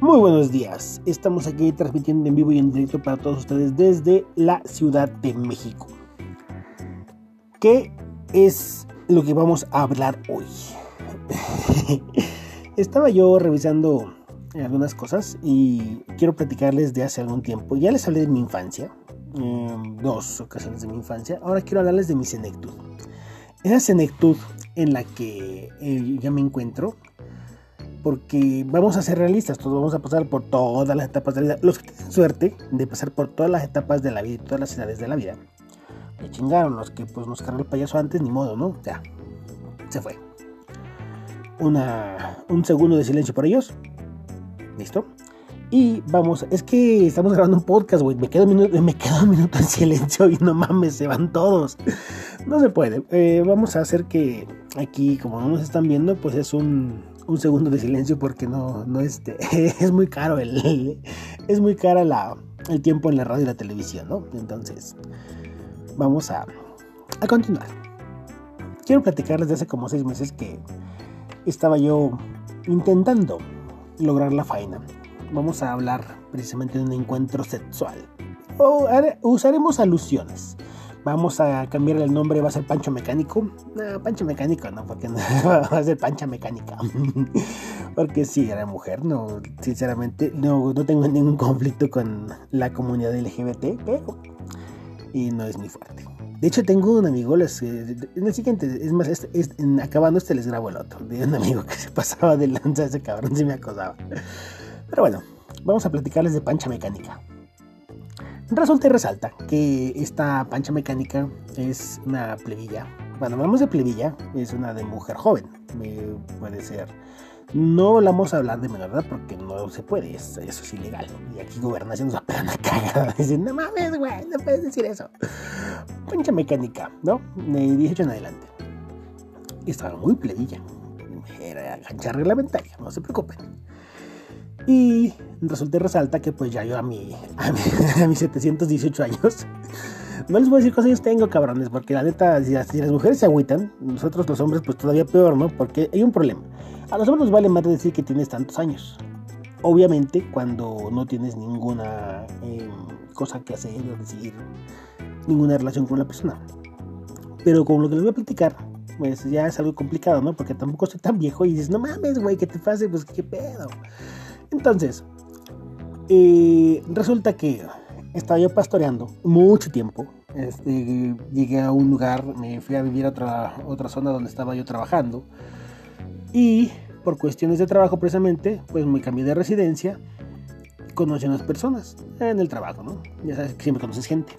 Muy buenos días, estamos aquí transmitiendo en vivo y en directo para todos ustedes desde la Ciudad de México. ¿Qué es lo que vamos a hablar hoy? Estaba yo revisando algunas cosas y quiero platicarles de hace algún tiempo. Ya les hablé de mi infancia, dos ocasiones de mi infancia. Ahora quiero hablarles de mi senectud. Esa senectud en la que eh, ya me encuentro porque vamos a ser realistas, todos vamos a pasar por todas las etapas de la vida. Los que tienen suerte de pasar por todas las etapas de la vida y todas las edades de la vida, me chingaron. Los que pues nos cargó el payaso antes, ni modo, ¿no? Ya, se fue. Una, un segundo de silencio por ellos. ¿Listo? Y vamos, es que estamos grabando un podcast, güey. Me quedo, un minuto, me quedo un minuto en silencio y no mames, se van todos. No se puede. Eh, vamos a hacer que aquí, como no nos están viendo, pues es un, un segundo de silencio porque no, no este, es muy caro el, es muy cara la, el tiempo en la radio y la televisión, ¿no? Entonces, vamos a, a continuar. Quiero platicarles de hace como seis meses que estaba yo intentando lograr la faena. Vamos a hablar precisamente de un encuentro sexual. O usaremos alusiones. Vamos a cambiar el nombre, va a ser Pancho Mecánico. No, Pancho Mecánico no, porque no, va a ser Pancha Mecánica. porque sí, era mujer, no, sinceramente, no, no tengo ningún conflicto con la comunidad LGBT, pero. Y no es muy fuerte. De hecho, tengo un amigo, les, en el siguiente, es más, acabando este les grabo el otro, de un amigo que se pasaba de lanza, ese cabrón sí me acosaba. Pero bueno, vamos a platicarles de Pancha Mecánica. Resulta y resalta que esta pancha mecánica es una plebilla. Cuando hablamos de plebilla, es una de mujer joven. puede ser. No vamos a hablar de menor edad porque no se puede, eso, es ilegal. Y aquí gobernación nos va a cagada. Dicen, no mames, güey, no puedes decir eso. Pancha mecánica, ¿no? De 18 en adelante. Estaba muy plebilla. Era cancha reglamentaria, no se preocupen. Y resulta y resalta que pues ya yo a, mi, a, mis 718 años, no les voy a decir cuántos años tengo, cabrones, porque la neta, si las, mujeres se agüitan, nosotros los hombres pues todavía peor, ¿no? Porque hay un problema. A los hombres nos vale más decir que tienes tantos años. Obviamente cuando no tienes ninguna em, cosa que hacer o decir, ninguna relación con la persona. Pero con lo que les voy a platicar, pues ya es algo complicado, ¿no? Porque tampoco soy tan viejo y dices, no mames, güey, ¿qué te pasa? Pues qué pedo. Entonces, eh, resulta que estaba yo pastoreando mucho tiempo. Este, llegué a un lugar, me fui a vivir a otra, otra zona donde estaba yo trabajando. Y por cuestiones de trabajo precisamente, pues me cambié de residencia. Conocí a unas personas en el trabajo, ¿no? Ya sabes que siempre conoces gente.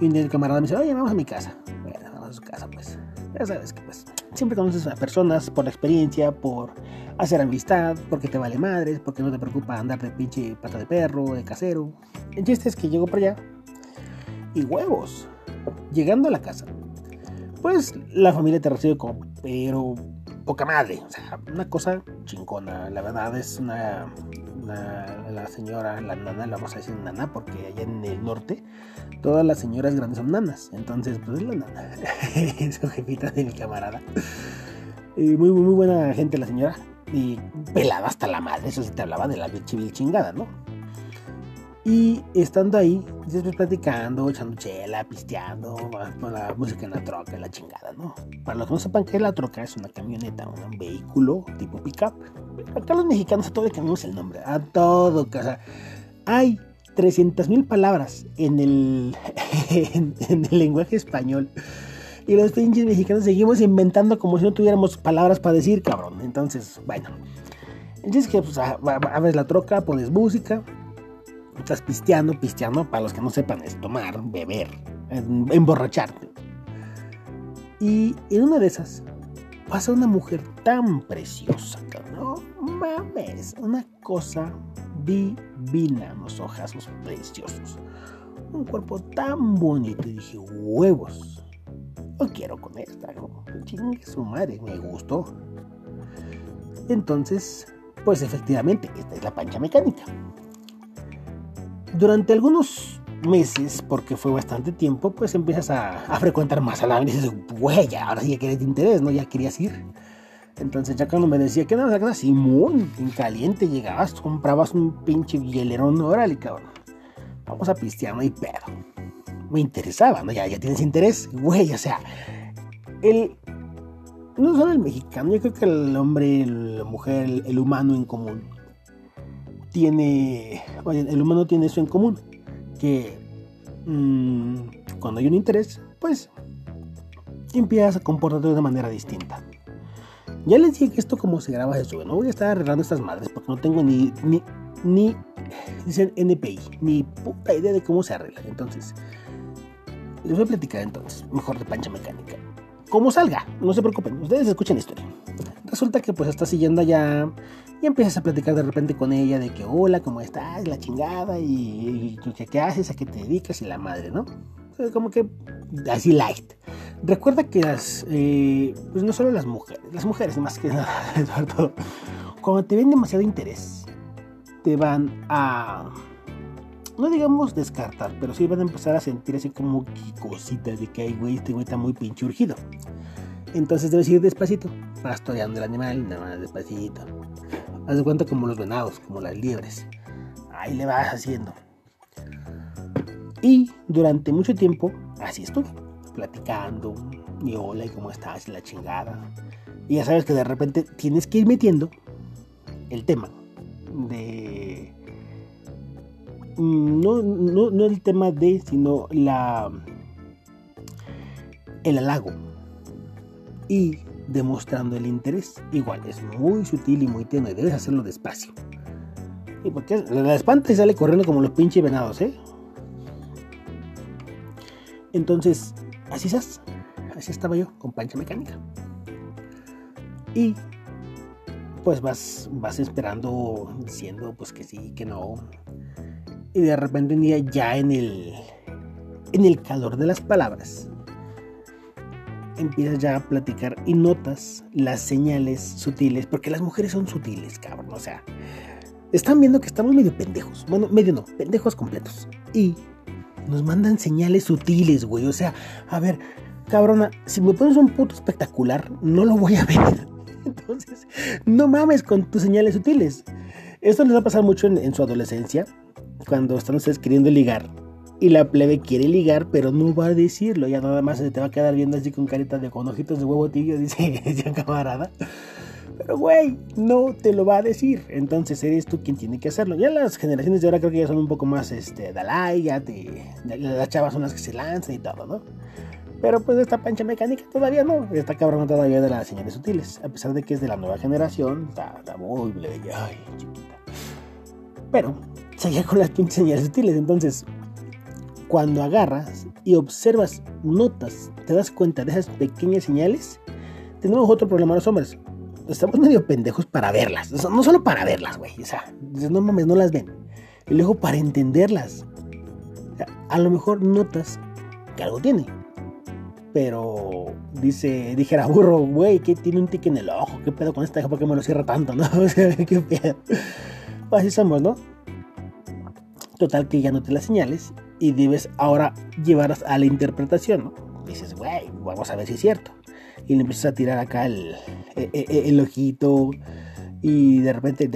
Y camarada me dice, oye, vamos a mi casa. Bueno, vamos a su casa, pues. Ya sabes que pues siempre conoces a personas por la experiencia, por hacer amistad, porque te vale madres, porque no te preocupa andar de pinche pata de perro, de casero. El chiste es que llego para allá y huevos. Llegando a la casa, pues la familia te recibe como, pero poca madre. O sea, una cosa chingona. La verdad es una, la señora, la nana, la vamos a decir nana, porque allá en el norte todas las señoras grandes son nanas. Entonces, pues es la nana. Su jefita de mi camarada. Y muy, muy buena gente la señora. Y pelada hasta la madre. Eso sí te hablaba de la chivil chingada, ¿no? Y estando ahí, después platicando, echando chela, pisteando, la música en la troca, la chingada, ¿no? Para los que no sepan que la troca es una camioneta, un vehículo tipo pickup. Acá los mexicanos a todo le cambiamos el nombre, a todo. O sea, hay 300.000 palabras en el, en, el lenguaje español. Y los pinches mexicanos seguimos inventando como si no tuviéramos palabras para decir, cabrón. Entonces, bueno. Entonces que pues, abres la troca, pones música, estás pisteando, pisteando, para los que no sepan, es tomar, beber, emborracharte. Y en una de esas pasa una mujer tan preciosa, no mames, una cosa divina, unos ojazos preciosos, un cuerpo tan bonito. Y dije, huevos, no quiero con esta, chingue su madre, me gustó. Entonces, pues efectivamente, esta es la pancha mecánica. Durante algunos meses, porque fue bastante tiempo, pues empiezas a, frecuentar más a la y dices, güey, ahora sí ya quieres interés, ¿no? Ya querías ir. Entonces ya cuando me decía que no, era Simón, en caliente llegabas, comprabas un pinche hielerón, órale, cabrón. Vamos a pistear, no pedo. Me interesaba, ¿no? Ya, ya tienes interés, güey, o sea, el... No solo el mexicano, yo creo que el hombre, la mujer, el, humano en común tiene, oye, el humano tiene eso en común, que mmm, cuando hay un interés, pues empiezas a comportarte de una manera distinta. Ya les dije que esto como se graba eso, no voy a estar arreglando estas madres porque no tengo ni, ni, ni, dicen NPI, ni puta idea de cómo se arregla. Entonces, les voy a platicar entonces, mejor de pancha mecánica. Como salga, no se preocupen, ustedes escuchen la historia. Resulta que pues estás siguiendo allá y empiezas a platicar de repente con ella de que hola, ¿cómo estás? La chingada y, y ¿qué haces? ¿A qué te dedicas? Y la madre, ¿no? Como que así light. Recuerda que las, eh, pues no solo las mujeres, las mujeres más que nada, Eduardo, cuando te ven demasiado interés, te van a, no digamos descartar, pero sí van a empezar a sentir así como cositas de que, ay, güey, este güey está muy pinche urgido. Entonces debes ir despacito, pastoreando el animal, nada más despacito. Haz de cuenta como los venados, como las liebres. Ahí le vas haciendo. Y durante mucho tiempo así estuve platicando, y hola, y cómo estás, y la chingada. Y ya sabes que de repente tienes que ir metiendo el tema de... Mm, no, no, no el tema de, sino la... El halago. Y demostrando el interés. Igual, es muy sutil y muy tenue. Debes hacerlo despacio. Y porque la espanta y sale corriendo como los pinches venados, ¿eh? Entonces, Así es, así estaba yo con pancha mecánica. Y pues vas, vas esperando diciendo pues que sí, que no. Y de repente un día ya en el, en el calor de las palabras, empiezas ya a platicar y notas las señales sutiles, porque las mujeres son sutiles, cabrón. O sea, están viendo que estamos medio pendejos. Bueno, medio no, pendejos completos. Y nos mandan señales sutiles, güey. O sea, a ver, cabrona, si me pones un puto espectacular, no lo voy a ver. Entonces, no mames con tus señales sutiles. Esto les va a pasar mucho en, su adolescencia, cuando están ustedes queriendo ligar. Y la plebe quiere ligar, pero no va a decirlo. Ya nada más se te va a quedar viendo así con carita de con ojitos de huevo tibio, dice esa camarada. Pero, güey, no te lo va a decir. Entonces eres tú quien tiene que hacerlo. Ya las generaciones de ahora creo que ya son un poco más, este, Dalai, ya te, las chavas son las que se lanzan y todo, ¿no? Pero pues esta pancha mecánica todavía no. Está cabrón todavía de las señales sutiles. A pesar de que es de la nueva generación, está, muy bella, ay, chiquita. Pero, seguía con las pinches señales sutiles. Entonces, cuando agarras y observas, notas, te das cuenta de esas pequeñas señales, tenemos otro problema los hombres estamos medio pendejos para verlas. No solo para verlas, güey. O sea, no mames, no las ven. Y luego para entenderlas. a lo mejor notas que algo tiene. Pero dice, dijera burro, güey, que tiene un tique en el ojo. ¿Qué pedo con esta? ¿Por qué me lo cierra tanto? ¿No? Qué pedo. Así somos, ¿no? Total que ya no te las señales y debes ahora llevarlas a la interpretación, ¿no? Dices, güey, vamos a ver si es cierto y le empiezas a tirar acá el, e, e, e, el, ojito y de repente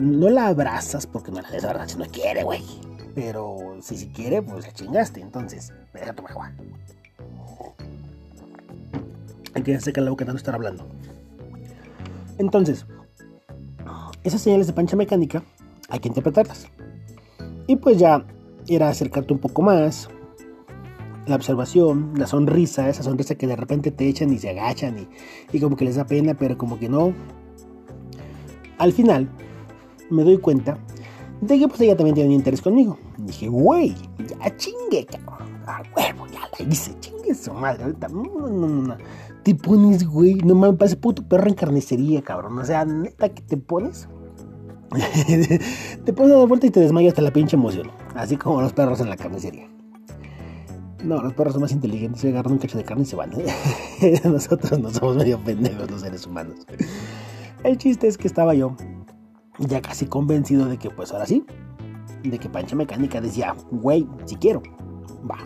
no la abrazas porque no la desabrazas no quiere, güey. Pero si si quiere, pues la chingaste. Entonces, deja tu agua. Hay que secar la boca no estar hablando. Entonces, esas señales de pancha mecánica hay que interpretarlas. Y pues ya era acercarte un poco más, la observación, la sonrisa, esa sonrisa que de repente te echan y se agachan y, y como que les da pena, pero como que no. Al final me doy cuenta de que pues ella también tiene un interés conmigo. dije, güey, ya chingue, cabrón. A huevo, ya la hice, chingue su madre. Ahorita, no, no, no. Te pones, güey, no mames, parece puto perro en carnicería, cabrón. O sea, neta que te pones. te pones dar vuelta y te desmayas hasta la pinche emoción. Así como los perros en la carnicería. No, los perros son más inteligentes, se agarran un cacho de carne y se van. Nosotros no somos medio pendejos los seres humanos. El chiste es que estaba yo ya casi convencido de que pues ahora sí, de que Pancha Mecánica decía, güey, si quiero, va.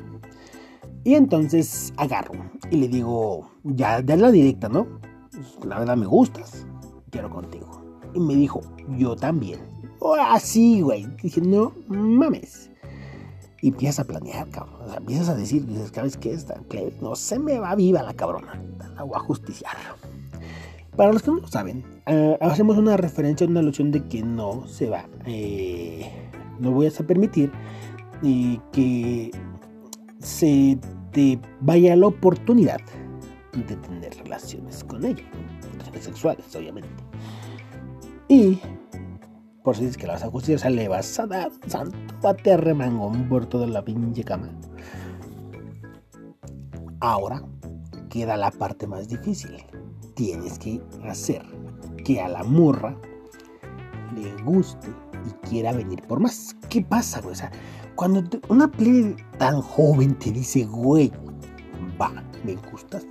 Y entonces agarro y le digo, ya, ya la directa, ¿no? la verdad me gustas, quiero contigo. Y me dijo, yo también. O así, güey. Dije, no mames. Y empiezas a planear, cabrón. O sea, empiezas a decir, dices, ¿sabes qué? Esta no se me va viva la cabrona. La voy a justiciar. Para los que no lo saben, uh, hacemos una referencia, una alusión de que no se va, eh, no voy a permitir eh, que se te vaya la oportunidad de tener relaciones con ella, relaciones sexuales, obviamente. Y por si dices que la vas a justiciar, o sea, le vas a dar un santo bate remangón por toda la pinche cama. Ahora queda la parte más difícil tienes que hacer que a la morra le guste y quiera venir por más. ¿Qué pasa, güey? O sea, cuando una plebe tan joven te dice, güey, va, me gustas.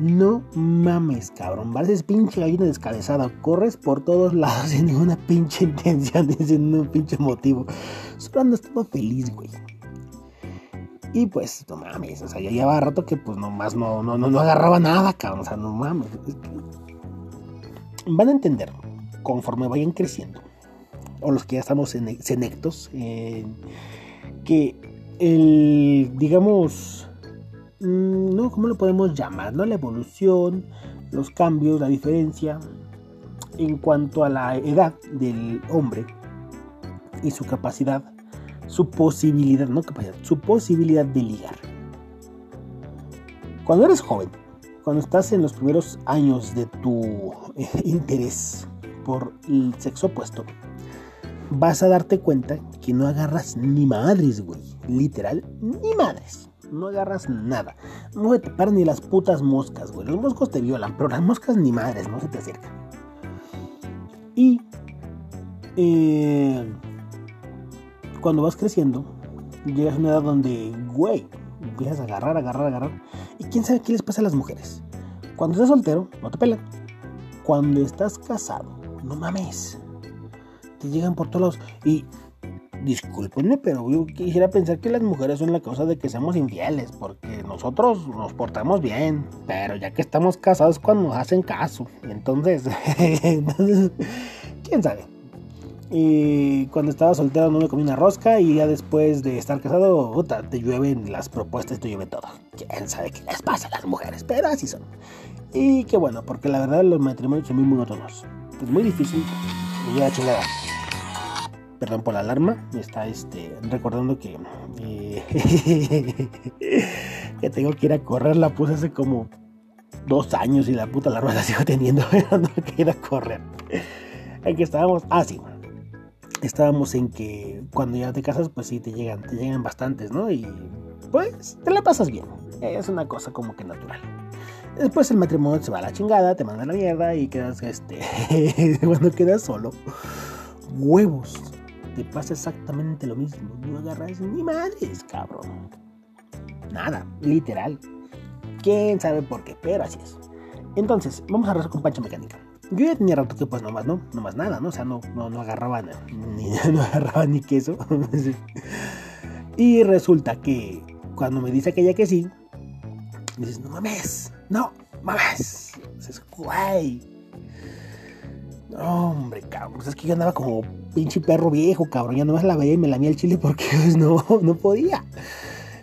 No mames, cabrón. Pareces pinche gallina descabezada. Corres por todos lados sin ninguna pinche intención, sin ningún pinche motivo. Solo andas todo feliz, güey. Y pues, no mames, o sea, ya llevaba rato que pues nomás no, no, no, no agarraba nada, cabrón. O sea, no mames. Van a entender conforme vayan creciendo, o los que ya estamos senectos, eh, que el, digamos, ¿no? ¿Cómo lo podemos llamar? ¿no? La evolución, los cambios, la diferencia en cuanto a la edad del hombre y su capacidad su posibilidad, no capacidad, su posibilidad de ligar. Cuando eres joven, cuando estás en los primeros años de tu eh, interés por el sexo opuesto, vas a darte cuenta que no agarras ni madres, güey. Literal, ni madres. No agarras nada. No te paran ni las putas moscas, güey. Los moscos te violan, pero las moscas ni madres, no se te acercan. Y eh, cuando vas creciendo, llegas a una edad donde, güey, empiezas a agarrar, agarrar, agarrar. Y quién sabe qué les pasa a las mujeres. Cuando estás soltero, no te pelan. Cuando estás casado, no mames. Te llegan por todos lados. Y discúlpenme, pero yo quisiera pensar que las mujeres son la causa de que seamos infieles, porque nosotros nos portamos bien, pero ya que estamos casados cuando nos hacen caso. Entonces, quién sabe. Y cuando estaba soltero no me comí una rosca y ya después de estar casado, puta, te llueven las propuestas, te llueve todo. ¿Quién sabe qué les pasa a las mujeres? Pero así son. Y qué bueno, porque la verdad los matrimonios son muy monótonos. Es muy difícil. Y ya chingada. Perdón por la alarma. Me está este, recordando que, eh, que tengo que ir a correr. La puse hace como dos años y la puta alarma la sigo teniendo. que ir a correr. Aquí estábamos. Ah, sí estábamos en que cuando ya te casas, pues sí, te llegan, te llegan bastantes, ¿no? Y pues te la pasas bien. Es una cosa como que natural. Después el matrimonio se va a la chingada, te manda la mierda y quedas, este, cuando quedas solo, huevos. Te pasa exactamente lo mismo. No agarras ni madres, cabrón. Nada, literal. Quién sabe por qué, pero así es. Entonces, vamos a arrasar con pancha mecánica. Yo ya tenía rato que pues nomás, ¿no? Nomás nada, ¿no? O sea, no, no, no agarraba ni, no agarraba ni queso. y resulta que cuando me dice aquella que sí, dices, no mames, no mames. Dices, güey. No, hombre, cabrón. Pues es que yo andaba como pinche perro viejo, cabrón. Ya nomás la veía y me lamía el chile porque pues, no, no podía.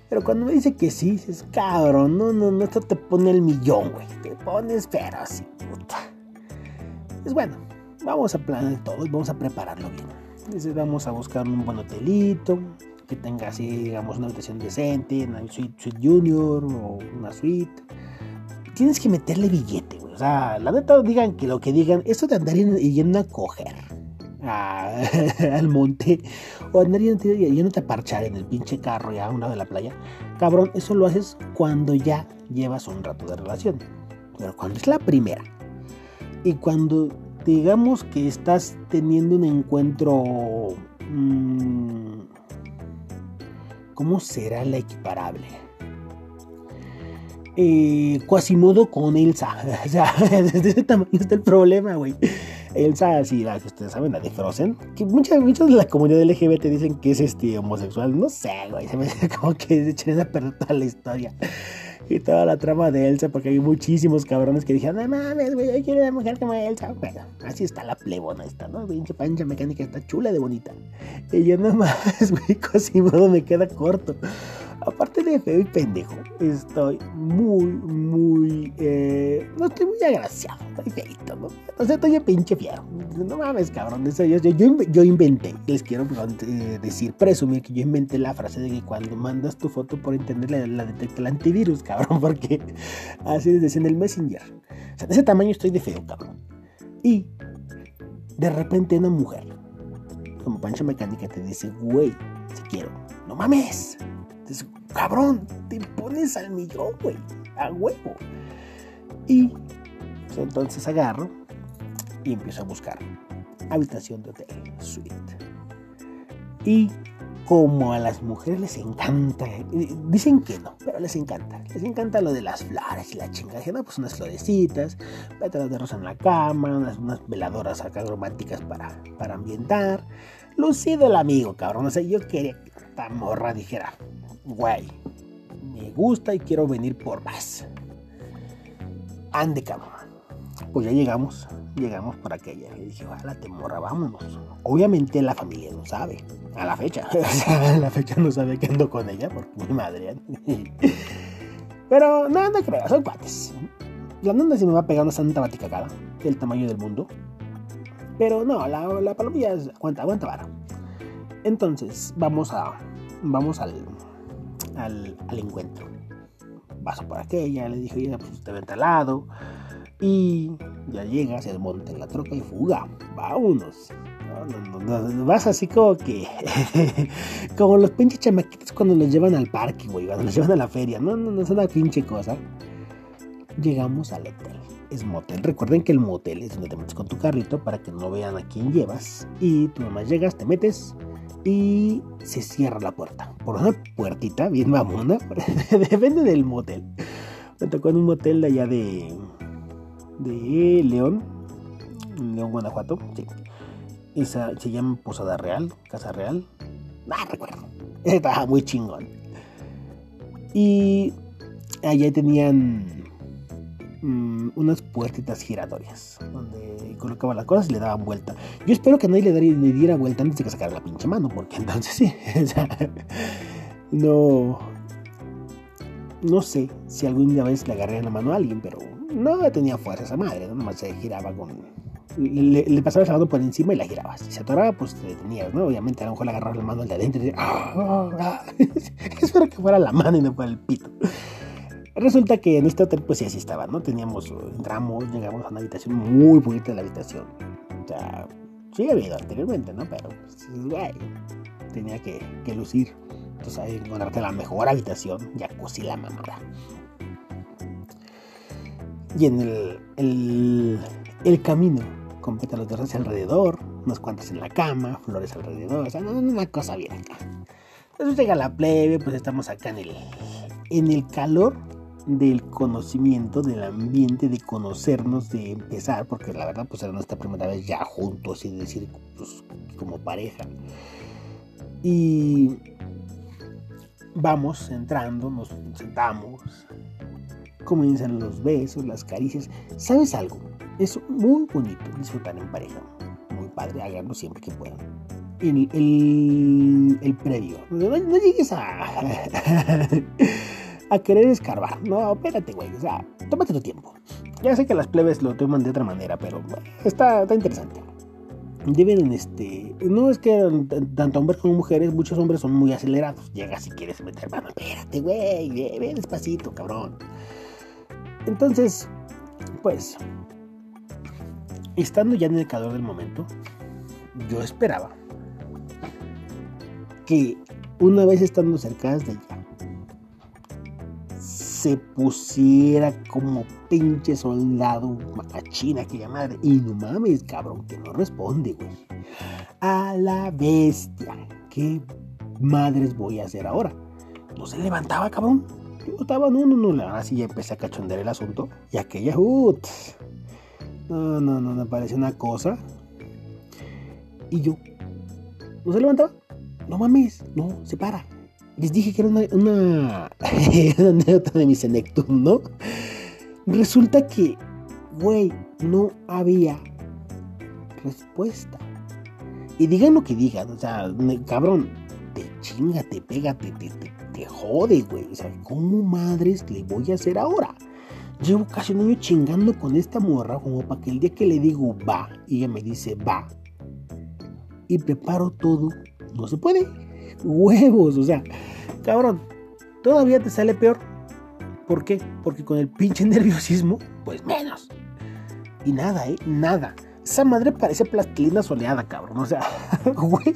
Pero cuando me dice que sí, dices, cabrón, no, no, no, esto te pone el millón, güey. Te pones pero así, puta. Pues bueno, vamos a planear todo y vamos a prepararlo bien. Entonces vamos a buscar un buen hotelito que tenga así, digamos, una habitación decente, una suite, junior o una suite. Tienes que meterle billete, güey. O sea, la neta digan que lo que digan, esto de andar yendo a coger al monte o andar yendo a parchar en el pinche carro ya a un lado de la playa, cabrón, eso lo haces cuando ya llevas un rato de relación. Pero cuando es la primera, y cuando digamos que estás teniendo un encuentro... Mmm, ¿Cómo será la equiparable? Eh, Quasimodo con Elsa. O sea, de ese tamaño está el problema, güey. Elsa, sí, ustedes saben, la de Frozen. Que muchas, muchos de la comunidad LGBT dicen que es este homosexual. No sé, güey. Se me como que se echan a perder toda la historia. y toda la trama de Elsa, porque hay muchísimos cabrones que dijeron, no mames, güey, yo quiero una mujer como Elsa. Bueno, así está la plebona esta, ¿no? Pinche pancha mecánica está chula de bonita. Y yo no mames, güey, Cosimodo me queda corto. Aparte de feo y pendejo, estoy muy, muy. Eh, no estoy muy agraciado, estoy feito, ¿no? O sea, estoy pinche fiero. No mames, cabrón. Eso yo, yo, yo, inventé, les quiero eh, decir, presumir que yo inventé la frase de que cuando mandas tu foto por internet la, detecta el antivirus, cabrón, porque así es en el Messenger. O sea, de ese tamaño estoy de feo, cabrón. Y de repente una mujer, como pancha mecánica, te dice, güey, si quiero, no mames cabrón, te pones al millón, güey, a huevo. Y pues, entonces agarro y empiezo a buscar habitación de hotel, suite. Y como a las mujeres les encanta, dicen que no, pero les encanta, les encanta lo de las flores y la chingada, no, pues unas florecitas, pétalos de rosa en la cama, unas, veladoras acá románticas para, para ambientar. Lucido el amigo, cabrón, o sea, yo quería que esta morra dijera, güey, me gusta y quiero venir por más. Ande, cabrón. Pues ya llegamos, llegamos por aquella. Le dije, ojalá te morra, vámonos. Obviamente la familia no sabe, a la fecha. a la fecha no sabe que ando con ella, porque mi madre. Pero no, no creo, son cuates. La nona se me va pegando santa baticacada, del tamaño del mundo. Pero no, la, la palomilla aguanta, aguanta vara. Entonces, vamos a. Vamos al, al, encuentro. Paso por aquella, le dije, ya, pues usted vente al lado. Y ya llega, se desmonta en la troca y fuga. Vámonos. vas así como que. como los pinches chamaquitos cuando los llevan al parque, güey. Cuando los llevan a la feria. No, no, no es una pinche cosa. Llegamos al hotel. Es motel. Recuerden que el motel es donde te metes con tu carrito para que no vean a quién llevas. Y tú nomás llegas, te metes y se cierra la puerta. Por una puertita bien mamona, depende del motel. Me tocó en un motel de allá de, de León, León, Guanajuato. Esa se llama Posada Real, Casa Real. No recuerdo. Estaba muy chingón. Y allá tenían Mm, unas puertitas giratorias donde colocaban las cosas y le daban vuelta. Yo espero que nadie le, diera vuelta antes de que sacara la pinche mano, porque entonces sí, no, no sé si alguna vez le agarré la mano a alguien, pero no tenía fuerza esa madre, ¿no? nomás se giraba con. Le, pasaba el mano por encima y la giraba. Si se atoraba, pues te detenías, ¿no? Obviamente a lo mejor le agarraba la mano al de adentro y decía, ¡Ah! espero que fuera la mano y no fuera el pito. Resulta que en este hotel pues sí así estaba, ¿no? Teníamos, entramos, llegamos a una habitación muy bonita la habitación. O sea, sí había ido anteriormente, ¿no? Pero, pues, tenía que, lucir. Entonces ahí encontrarte la mejor habitación, jacuzzi la mamada. Y en el, el, el camino, con pétalos de hacia alrededor, unas cuantas en la cama, flores alrededor, o sea, una cosa bien acá. Entonces llega la plebe, pues estamos acá en el, en el calor del conocimiento, del ambiente, de conocernos, de empezar, porque la verdad pues era nuestra primera vez ya juntos, y decir, pues como pareja. Y vamos entrando, nos sentamos, comienzan los besos, las caricias. ¿Sabes algo? Es muy bonito disfrutar en pareja. Muy padre, háganlo siempre que puedan. El, el, el previo. no llegues a... a querer escarbar. No, espérate, güey. O sea, tómate tu tiempo. Ya sé que las plebes lo toman de otra manera, pero está, está interesante. Deben, este. No es que tanto hombres como mujeres, muchos hombres son muy acelerados. Llega si quieres meter mano. Espérate, güey. Ve, despacito, cabrón. Entonces, pues. Estando ya en el calor del momento, yo esperaba que una vez estando cerca de ella, se pusiera como pinche soldado machina aquella madre. Y no mames, cabrón, que no responde, güey. A la bestia. ¿Qué madres voy a hacer ahora? No se levantaba, cabrón. Yo estaba, no, no, no. Ahora sí ya empecé a cachondear el asunto. Y aquella, ut. No, no, no, me parece una cosa. Y yo, ¿no se levantaba? No mames, no, se para. Les dije que era una, anécdota de mi senectum, ¿no? Resulta que, güey, no había respuesta. Y digan lo que digan, o sea, cabrón, te chinga, te pega, te, te, te, jode, güey. O sea, ¿cómo madres le voy a hacer ahora? Llevo casi un año chingando con esta morra como para que el día que le digo va y ella me dice va y preparo todo, no se puede. Huevos, o sea, cabrón, todavía te sale peor. ¿Por qué? Porque con el pinche nerviosismo, pues menos. Y nada, ¿eh? Nada. Esa madre parece plastilina soleada, cabrón. O sea, güey.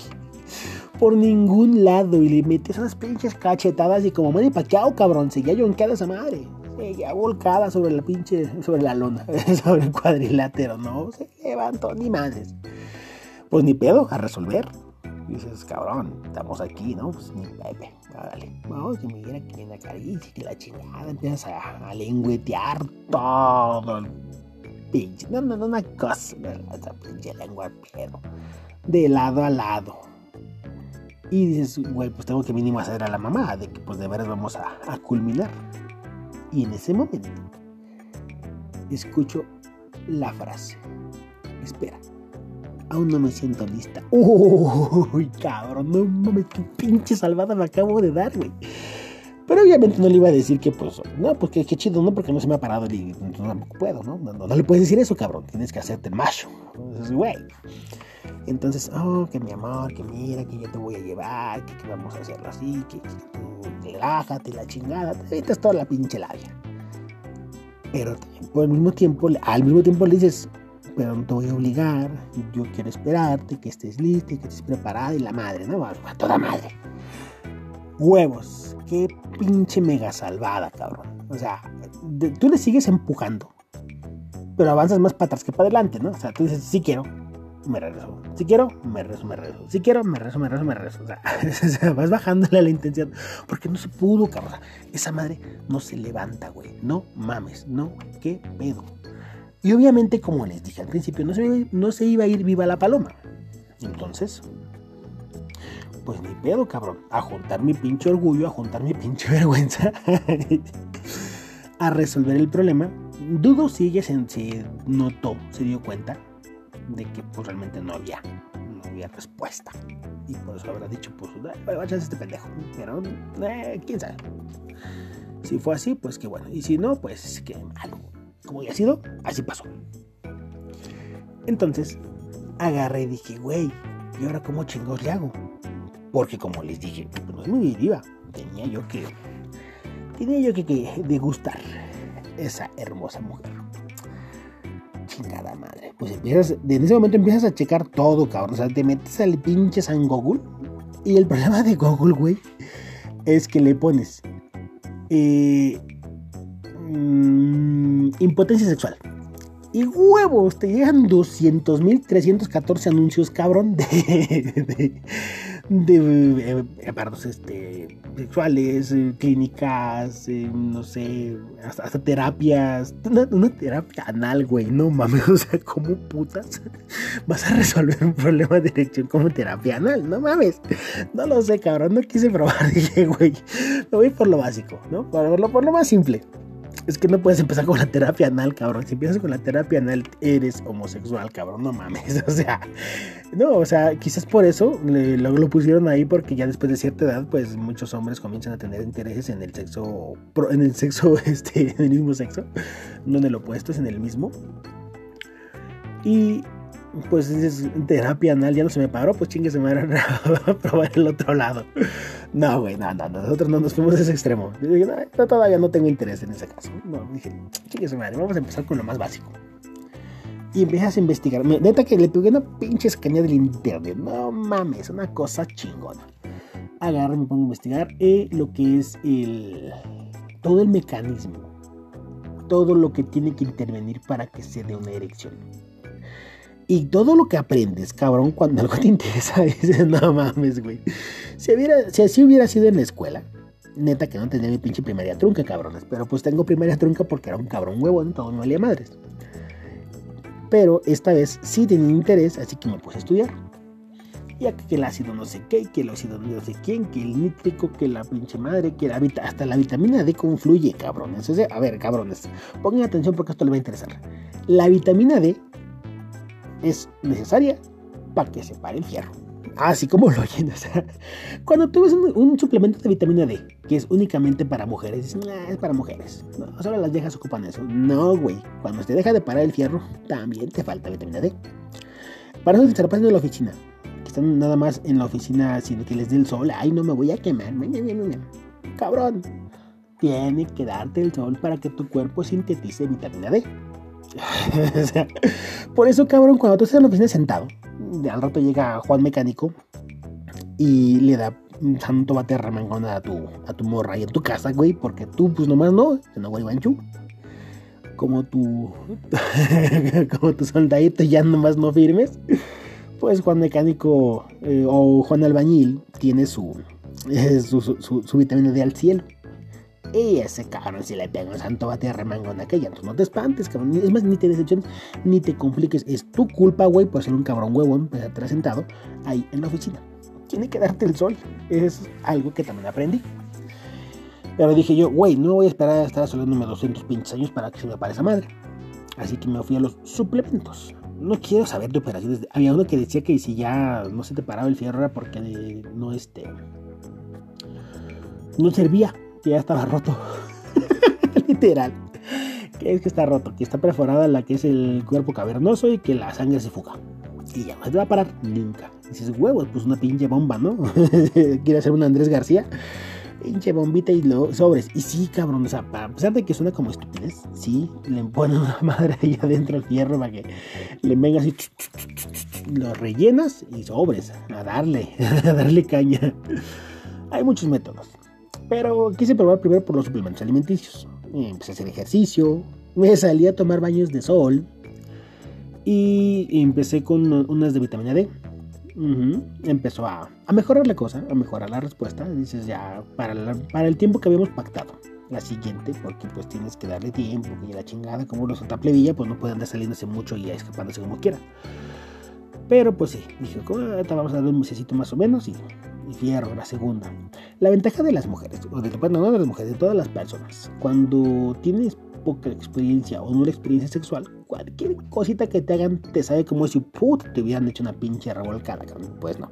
Por ningún lado. Y le metes esas pinches cachetadas y como Manny Pacquiao, cabrón. Seguía yonqueada esa madre. Seguía volcada sobre la pinche, sobre la lona. sobre el cuadrilátero, ¿no? Se levantó ni madres. Pues ni pedo, a resolver. Dices, cabrón, estamos aquí, ¿no? Pues ni pepe, dale. Vamos, que me diera aquí en la caricia, que la chingada. Empiezas a, a lengüetear todo el pinche. No, no, no, una cosa, esa pinche lengua pero De lado a lado. Y dices, güey, pues tengo que mínimo hacer a la mamá de que pues de veras vamos a culminar. Y en ese momento escucho la frase. Espera, aún no me siento lista. Uy, cabrón, no mames, qué pinche salvada me acabo de dar, güey. Pero obviamente no le iba a decir que, pues, no, pues qué, chido, ¿no? Porque no se me ha parado y no, puedo, ¿no? ¿no? le puedes decir eso, cabrón. Tienes que hacerte el macho. Entonces, güey. Entonces, oh, que mi amor, que mira, que yo te voy a llevar, que, vamos a hacerlo así, que, que tú relájate, la chingada. Te evitas toda la pinche labia. Pero al mismo tiempo, al mismo tiempo le dices, pero no te voy a obligar, yo quiero esperarte, que estés lista, que estés preparada y la madre, ¿no? A toda madre. Huevos, qué pinche mega salvada, cabrón. O sea, tú le sigues empujando, pero avanzas más para atrás que para adelante, ¿no? O sea, tú dices, sí quiero, me regreso. Si quiero, me regreso, me regreso. Si quiero, me regreso, me regreso, me regreso. O sea, vas bajándole la intención. Porque no se pudo, cabrón. Esa madre no se levanta, güey. No mames, no, qué pedo. Y obviamente, como les dije al principio, no se, no se iba a ir viva la paloma. Entonces, pues ni pedo, cabrón. A juntar mi pinche orgullo, a juntar mi pinche vergüenza, a resolver el problema. Dudo si ella se, notó, se dio cuenta de que pues realmente no había, no había respuesta. Y por eso habrá dicho, pues, vaya este pendejo. Pero, eh, quién sabe. Si fue así, pues que bueno. Y si no, pues que malo como ya ha sido, así pasó. Entonces, agarré y dije, güey, ¿y ahora cómo chingos le hago? Porque como les dije, pues no es muy diva. Tenía yo que. Tenía yo que, que degustar esa hermosa mujer. Chingada madre. Pues empiezas, en ese momento empiezas a checar todo, cabrón. O sea, te metes al pinche San Google. Y el problema de Google, güey, es que le pones. Eh, mmm, impotencia sexual. Y huevos, te llegan 200.314 anuncios, cabrón, de, de, de eh, este, sexuales, eh, clínicas, eh, no sé, hasta, terapias. Una, terapia anal, güey, no mames, o sea, ¿cómo putas vas a resolver un problema de erección como terapia anal? No mames, no lo sé, cabrón, no quise probar, dije, güey, me voy por lo básico, ¿no? Por lo más simple es que no puedes empezar con la terapia anal, cabrón. Si empiezas con la terapia anal, eres homosexual, cabrón. No mames. O sea, no, o sea, quizás por eso lo, lo, pusieron ahí, porque ya después de cierta edad, pues muchos hombres comienzan a tener intereses en el sexo, en el sexo, este, en el mismo sexo, no en el opuesto, es en el mismo. Y pues dices, terapia anal ya no se me paró, pues chingue se me a probar el otro lado. No, güey, no, no, nosotros no nos fuimos a ese extremo. Dije, todavía no tengo interés en ese caso. No, dije, chingue se madre, vamos a empezar con lo más básico. Y empiezas a investigar. Neta que le pegué una pinche escanea del internet. No mames, una cosa chingona. Agarro, me pongo a investigar eh, lo que es el. todo el mecanismo. Todo lo que tiene que intervenir para que se dé una erección y todo lo que aprendes, cabrón, cuando algo te interesa, dices, no mames, güey. Si, hubiera, si así hubiera sido en la escuela, neta que no tendría mi pinche primaria trunca, cabrones. Pero pues tengo primaria trunca porque era un cabrón huevón, todo me valía madres. Pero esta vez sí tenía interés, así que me puse a estudiar. Y que el ácido no sé qué, que el ácido no sé quién, que el nítrico, que la pinche madre, que la hasta la vitamina D confluye, cabrones. O sea, a ver, cabrones, pongan atención porque esto les va a interesar. La vitamina D es necesaria para que se pare el fierro. Así como lo oyen, cuando tú ves un, suplemento de vitamina D que es únicamente para mujeres, dices, es para mujeres, no, solo las viejas ocupan eso. No, güey, cuando te deja de parar el fierro, también te falta vitamina D. Para eso te está pasando en la oficina, que están nada más en la oficina sino que les dé el sol, ay, no me voy a quemar, cabrón, tiene que darte el sol para que tu cuerpo sintetice vitamina D. por eso, cabrón, cuando tú estás en la oficina sentado, al rato llega Juan Mecánico y le da un santo bate remangona a tu, a tu morra ahí en tu casa, güey, porque tú, pues nomás no, no, güey, banchu. Como tu, como tu soldadito ya nomás no firmes, pues Juan Mecánico eh, o Juan Albañil tiene su, su, su, su vitamina D al cielo. Y ese cabrón si le pega un santo bate de remangón aquella. Entonces no te espantes, cabrón. Es más, ni te decepciones, ni te compliques. Es tu culpa, güey, por ser un cabrón huevón, pues atrás sentado ahí en la oficina. Tiene que darte el sol. Es algo que también aprendí. Pero dije yo, güey, no voy a esperar a estar solándome 200 pinches años para que se me pare esa madre. Así que me fui a los suplementos. No quiero saber de operaciones. Había uno que decía que si ya no se te paraba el fierro era porque no este no servía que ya estaba roto. Literal. Que es que está roto, que está perforada la que es el cuerpo cavernoso y que la sangre se fuga. Y ya no se va a parar nunca. dices, huevos, pues una pinche bomba, ¿no? Quiere hacer un Andrés García. Pinche bombita y lo sobres. Y sí, cabrón, o sea, a pesar de que suena como estupidez, sí, le ponen una madre ahí adentro al fierro para que le venga así, lo rellenas y sobres, a darle, a darle caña. Hay muchos métodos. Pero quise probar primero por los suplementos alimenticios. Empecé a hacer ejercicio, me salí a tomar baños de sol y empecé con unas de vitamina D. Empezó a, mejorar la cosa, a mejorar la respuesta. Dices ya, para, para el tiempo que habíamos pactado, la siguiente, porque pues tienes que darle tiempo y la chingada, como los otra plebilla, pues no puede andar saliéndose mucho y escapándose como quiera. Pero pues sí, dije, vamos a dar un mesecito más o menos y y fierro, la segunda. La ventaja de las mujeres, o de, bueno, no de las mujeres, de todas las personas, cuando tienes poca experiencia o nula experiencia sexual, cualquier cosita que te hagan te sabe como si put, te hubieran hecho una pinche revolcada, pues no.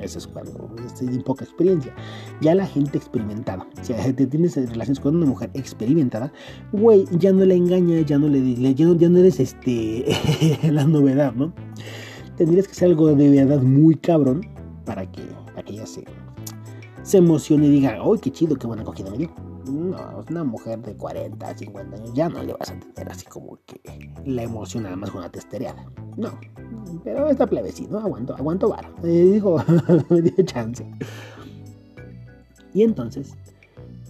Eso es cuando tienes poca experiencia. Ya la gente experimentada, si te tienes relaciones con una mujer experimentada, güey, ya no le engaña, ya no le, ya no, ya no eres este la novedad, ¿no? Tendrías que ser algo de verdad muy cabrón para que que ella se, se emocione y diga, ¡ay, qué chido, qué buena acogida me dio! No, una mujer de 40, 50 años ya no le vas a tener así como que la emoción nada más con una testereada. No, pero esta plebe sí, ¿no? Aguanto, aguanto vara. Me dijo, me dio chance. Y entonces,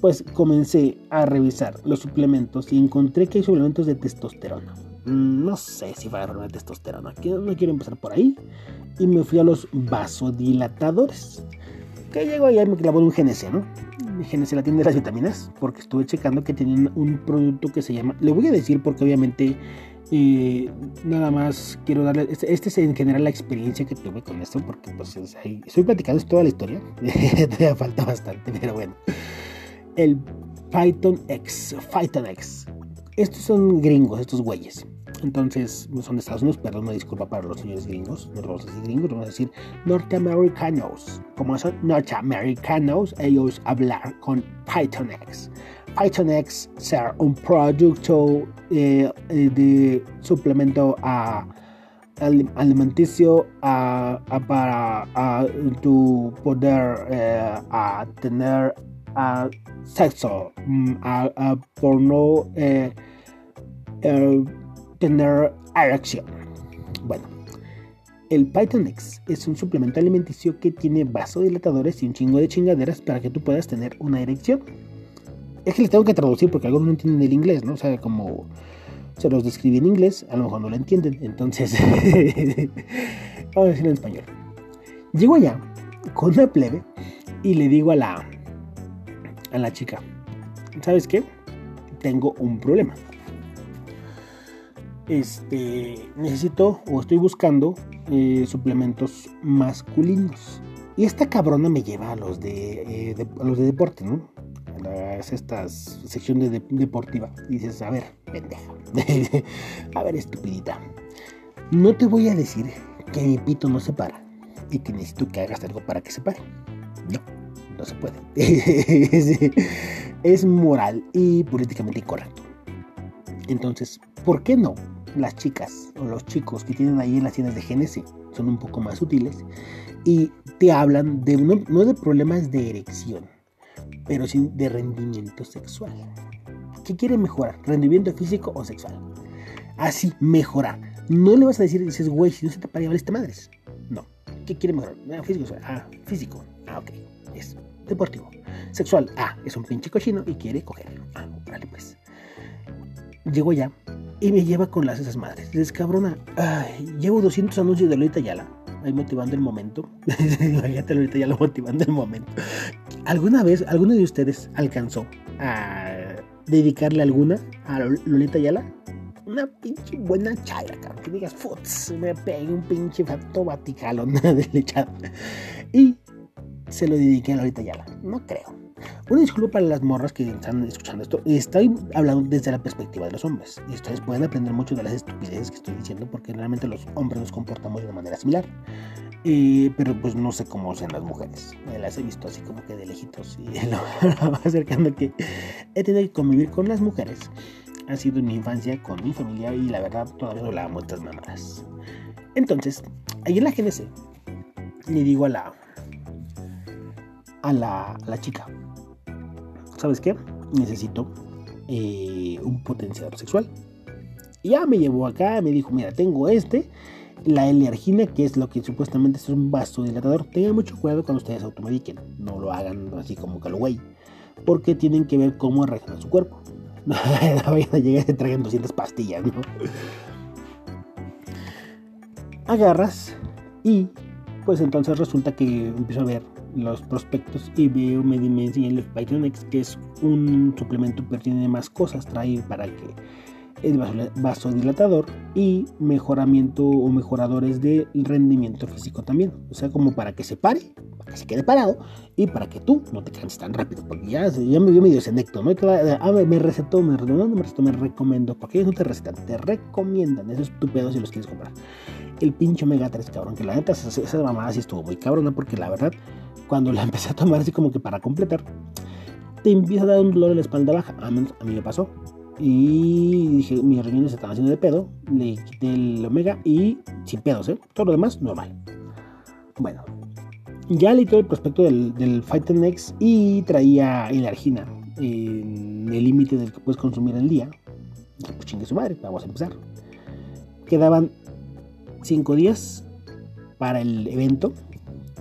pues comencé a revisar los suplementos y encontré que hay suplementos de testosterona. Mm, no sé si va a de testosterona, no quiero empezar por ahí y me fui a los vasodilatadores. Que llegó y me clavó un GNC, ¿no? GNC la tienda de las vitaminas, porque estuve checando que tienen un producto que se llama. Le voy a decir porque obviamente eh, nada más quiero darle. Este, este, es en general la experiencia que tuve con esto, porque pues estoy platicando toda la historia. Todavía falta bastante, pero bueno. El Python X, Python X. Estos son gringos, estos güeyes. Entonces, son de Estados Unidos, perdón, una disculpa para los señores gringos, no vamos a decir gringos, vamos a decir norteamericanos. Como son norteamericanos, ellos hablar con Python X. Python X ser un producto eh, eh, de suplemento alimenticio para tu poder eh, tener sexo, mm, a, por no tener erección. Bueno, el Python X es un suplemento alimenticio que tiene vasodilatadores y un chingo de chingaderas para que tú puedas tener una erección. Es que les tengo que traducir porque algunos no entienden el inglés, ¿no? O sea, como se los describí en inglés, a lo mejor no lo entienden. Entonces, vamos a decirlo en español. Llego allá con una plebe y le digo a la, a la chica, ¿sabes qué? Tengo un problema este, necesito o estoy buscando eh, suplementos masculinos. Y esta cabrona me lleva a los de, eh, los de deporte, ¿no? Es esta sección de, deportiva. Y dices, a ver, pendeja. a ver, estupidita. No te voy a decir que mi pito no se para y que necesito que hagas algo para que se pare. No, no se puede. es moral y políticamente incorrecto. Entonces, ¿por qué no? Las chicas o los chicos que tienen ahí en las tiendas de GNC son un poco más sutiles y te hablan de no, no de problemas de erección, pero sí de rendimiento sexual. ¿Qué quiere mejorar? ¿Rendimiento físico o sexual? Así, mejorar. No le vas a decir, dices, güey, si no se te para, valiste madres. No. ¿Qué quiere mejorar? Ah, físico. Ah, físico. Ah, ok. Es deportivo. Sexual. Ah, es un pinche cochino y quiere coger. Ah, vale, pues. Llego ya y me lleva con las esas madres. Les cabrona. Llevo 200 anuncios de Lolita Yala. Ahí motivando el momento. Imagínate Lolita Yala motivando el momento. ¿Alguna vez, alguno de ustedes alcanzó a dedicarle alguna a Lolita Yala? una pinche buena chaira, cabrón. Que digas, futs, me pegué un pinche fato vaticalón de lechada. Y se lo dediqué a Lolita Yala. No creo. Una disculpa para las morras que están escuchando esto. Estoy hablando desde la perspectiva de los hombres. Y ustedes pueden aprender mucho de las estupideces que estoy diciendo porque realmente los hombres nos comportamos de una manera similar. pero pues no sé cómo sean las mujeres. Las he visto así como que de lejitos y lo va acercando que he tenido que convivir con las mujeres ha sido en mi infancia con mi familia y la verdad todavía no la amo estas mamadas. Entonces, ahí en la GNC le digo a la a la chica, ¿sabes qué? Necesito eh, un potenciador sexual. Y ya me llevó acá, me dijo, mira, tengo este, la L-argina, que es lo que supuestamente es un vasodilatador. Tengan mucho cuidado cuando ustedes automediquen, no lo hagan así como que lo güey, porque tienen que ver cómo reacciona su cuerpo. no vayan a llegar y traigan 200 pastillas, ¿no? Agarras y pues entonces resulta que empiezo a ver los prospectos y veo, me, me enseñan el Pythonex, que es un suplemento que tiene más cosas, trae para que el vasodilatador y mejoramiento o mejoradores de rendimiento físico también. O sea, como para que se pare, para que se quede parado y para que tú no te canses tan rápido. Porque ya, ya me dio medio senecto, ¿no? Ah, me recetó, me, no, me recetó, me recomendó. Porque ellos no te recetan, te recomiendan. Eso es tu pedo si los quieres comprar. El pinche Omega 3, cabrón. Que la neta, esa, esa mamada sí estuvo muy cabrona. Porque la verdad, cuando la empecé a tomar así como que para completar, te empieza a dar un dolor en la espalda baja. A mí, me pasó y dije, mis riñones se estaban haciendo de pedo. Le quité el omega y sin pedos, ¿eh? Todo lo demás, normal. Bueno, ya leí todo el prospecto del, del X y traía el argina en el límite del que puedes consumir el día. Dije, pues chingue su madre, vamos a empezar. Quedaban 5 días para el evento,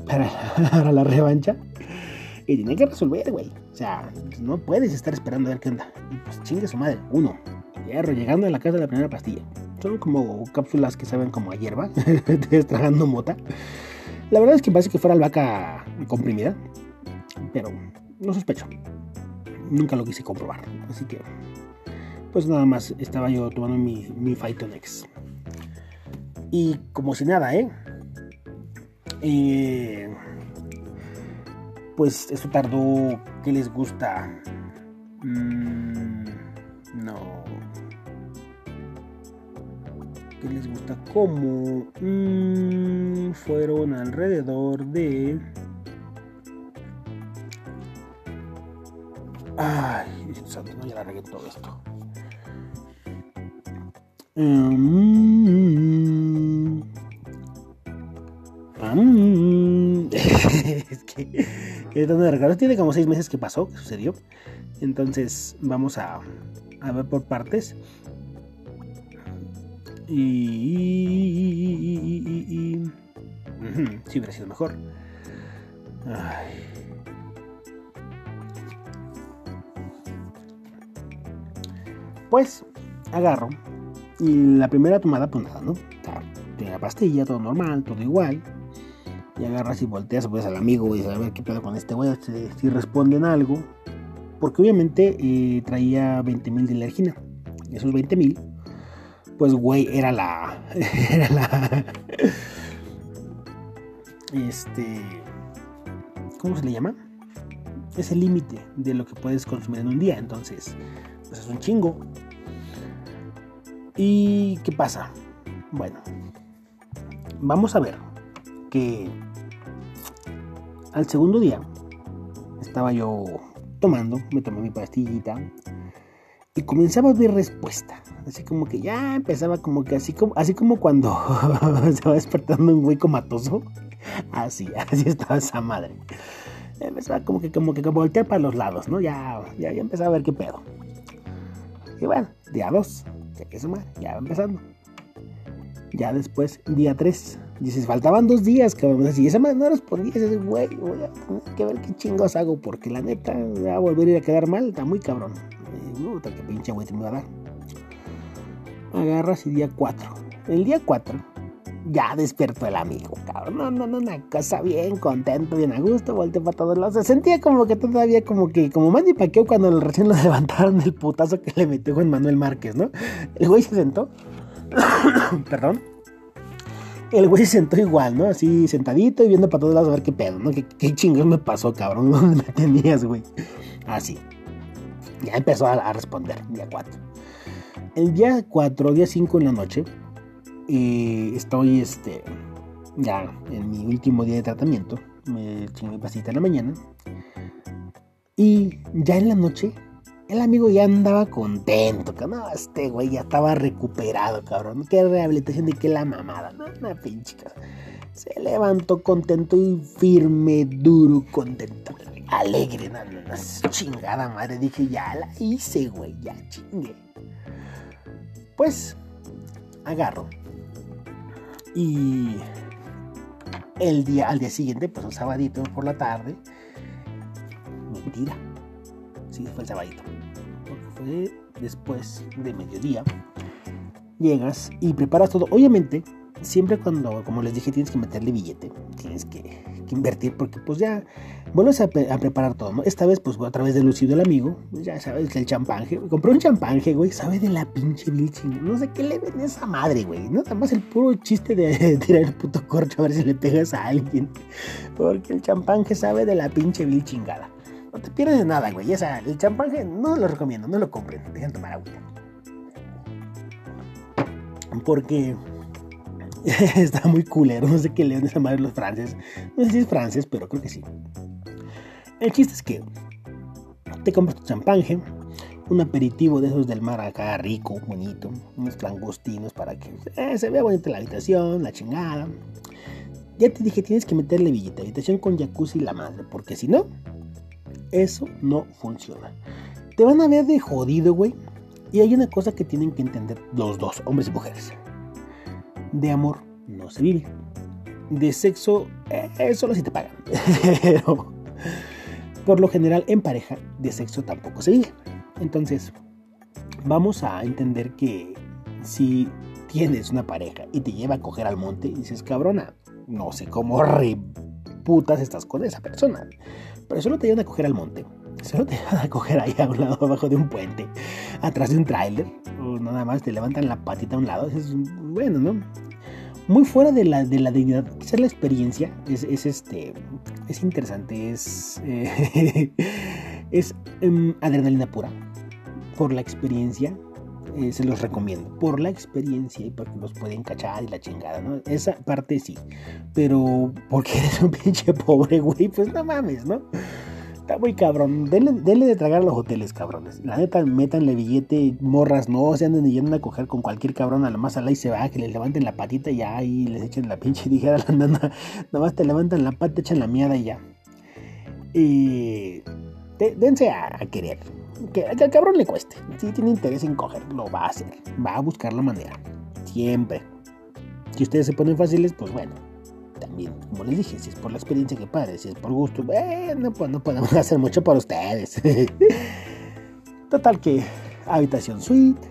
para, la revancha. Y tenía que resolver, güey. O sea, no puedes estar esperando a ver qué onda. Y pues chingue su madre. Uno, hierro, llegando a la casa de la primera pastilla. Son como cápsulas que saben como a hierba, te tragando mota. La verdad es que parece que fuera albahaca comprimida, pero no sospecho. Nunca lo quise comprobar. Así que, pues nada más estaba yo tomando mi, mi Phytonex. Y como si nada, ¿eh? Eh pues eso tardó, ¿qué les gusta? Mm, no. ¿Qué les gusta? ¿Cómo? Mm, fueron alrededor de... Ay, santo, no, ya la regué todo esto. Mm, es que tiene como seis meses que pasó, que sucedió. Entonces vamos a, a ver por partes. Y, si hubiera sido mejor. Pues agarro y la primera tomada, pues nada, ¿no? tiene la pastilla, todo normal, todo igual y agarras y volteas pues al amigo y a ver qué pedo con este güey, si, responden algo. Porque obviamente eh, traía 20.000 de alergina. Esos 20.000 pues güey, era la. Era la. Este. ¿Cómo se le llama? Es el límite de lo que puedes consumir en un día. Entonces, pues es un chingo. ¿Y qué pasa? Bueno, vamos a ver que al segundo día estaba yo tomando, me tomé mi pastillita y comenzaba a ver respuesta. Así como que ya empezaba como que así como, así como cuando se va despertando un güey comatoso. Así, así estaba esa madre. Empezaba como que como que voltear para los lados, ¿no? Ya, ya, ya empezaba a ver qué pedo. Y bueno, día 2, ya que sumar, ya va empezando. Ya después, día 3, dices, faltaban dos días, cabrón. Así, esa madre no respondía, dices, güey, voy a tener que ver qué chingos hago, porque la neta, va a volver a ir a quedar mal, está muy cabrón. Puta, que pinche güey te me va a dar. Agarras y día 4. El día 4 ya despertó el amigo, cabrón. No, no, no, una cosa bien contento, bien a gusto, volteó para todos lados. Se sentía como que todavía como que, como Manny Paqueo cuando recién lo levantaron del putazo que le metió Juan Manuel Márquez, ¿no? El güey se sentó. Perdón. El güey se sentó igual, ¿no? Así sentadito y viendo para todos lados a ver qué pedo, ¿no? ¿Qué, qué chingón me pasó, cabrón? ¿Dónde me tenías, güey? Así ya empezó a, responder, día 4. El día 4, día 5 en la noche, estoy este, ya en mi último día de tratamiento, me chingo mi pasita en la mañana, y ya en la noche, el amigo ya andaba contento, que no, este güey ya estaba recuperado, cabrón, qué rehabilitación de qué la mamada, no, una pinche Se levantó contento y firme, duro, contento alegre, no, no, chingada madre. Dije, ya la hice, güey, ya chingue. Pues, agarro. Y el día, al día siguiente, pues un sabadito por la tarde. Mentira. Sí, fue el sabadito. Después de mediodía. Llegas y preparas todo. Obviamente, siempre cuando, como les dije, tienes que meterle billete. Tienes que invertir porque pues ya vuelves a, preparar todo. Esta vez pues a través del lucido el amigo, pues, ya sabes el champanje, compró un champanje, güey, sabe de la pinche bilching, no sé qué le ven a esa madre, güey, no nada más el puro chiste de tirar el puto corcho a ver si le pegas a alguien, porque el champanje sabe de la pinche vil chingada. No te pierdes nada, güey, esa, el champanje no lo recomiendo, no lo compren, dejen tomar agua. Porque está muy culero. No sé qué leen esa madre los franceses. No sé si es francés, pero creo que sí. El chiste es que te compras tu champanje, un aperitivo de esos del mar acá rico, bonito, unos langostinos para que eh, se vea bonita la habitación, la chingada. Ya te dije, tienes que meterle billete, habitación con jacuzzi y la madre, porque si no, eso no funciona. Te van a ver de jodido, güey. Y hay una cosa que tienen que entender los dos, hombres y mujeres. De amor no se vive. De sexo, eh, solo si te pagan. Pero, por lo general, en pareja, de sexo tampoco se vive. Entonces, vamos a entender que si tienes una pareja y te lleva a coger al monte y dices, cabrona, no sé cómo reputas estás con esa persona. Pero solo te llevan a coger al monte. Solo te van a coger ahí a un lado abajo de un puente, atrás de un tráiler, o nada más te levantan la patita a un lado. Es bueno, ¿no? Muy fuera de la, de la dignidad. Quizás la experiencia es, este. Es interesante. Es. Eh, es em, adrenalina pura. Por la experiencia. Eh, se los recomiendo. Por la experiencia y porque los pueden cachar y la chingada, ¿no? Esa parte sí. Pero porque eres un pinche pobre, güey, pues no mames, ¿no? Está muy cabrón. Denle, de tragar a los hoteles, cabrones. La neta, métanle billete, morras, no se anden yendo a coger con cualquier cabrón a la más ala y se va, que les levanten la patita y ya ahí les echen la pinche dijera la nana. Nada más te levantan la pata, echan la miada y ya. Y. dense a, querer. Que, al cabrón le cueste. Si tiene interés en coger, lo va a hacer. Va a buscar la manera. Siempre. Si ustedes se ponen fáciles, pues bueno también, como les dije, si es por la experiencia que padre, si es por gusto, bueno, pues no podemos hacer mucho por ustedes. Total que habitación suite,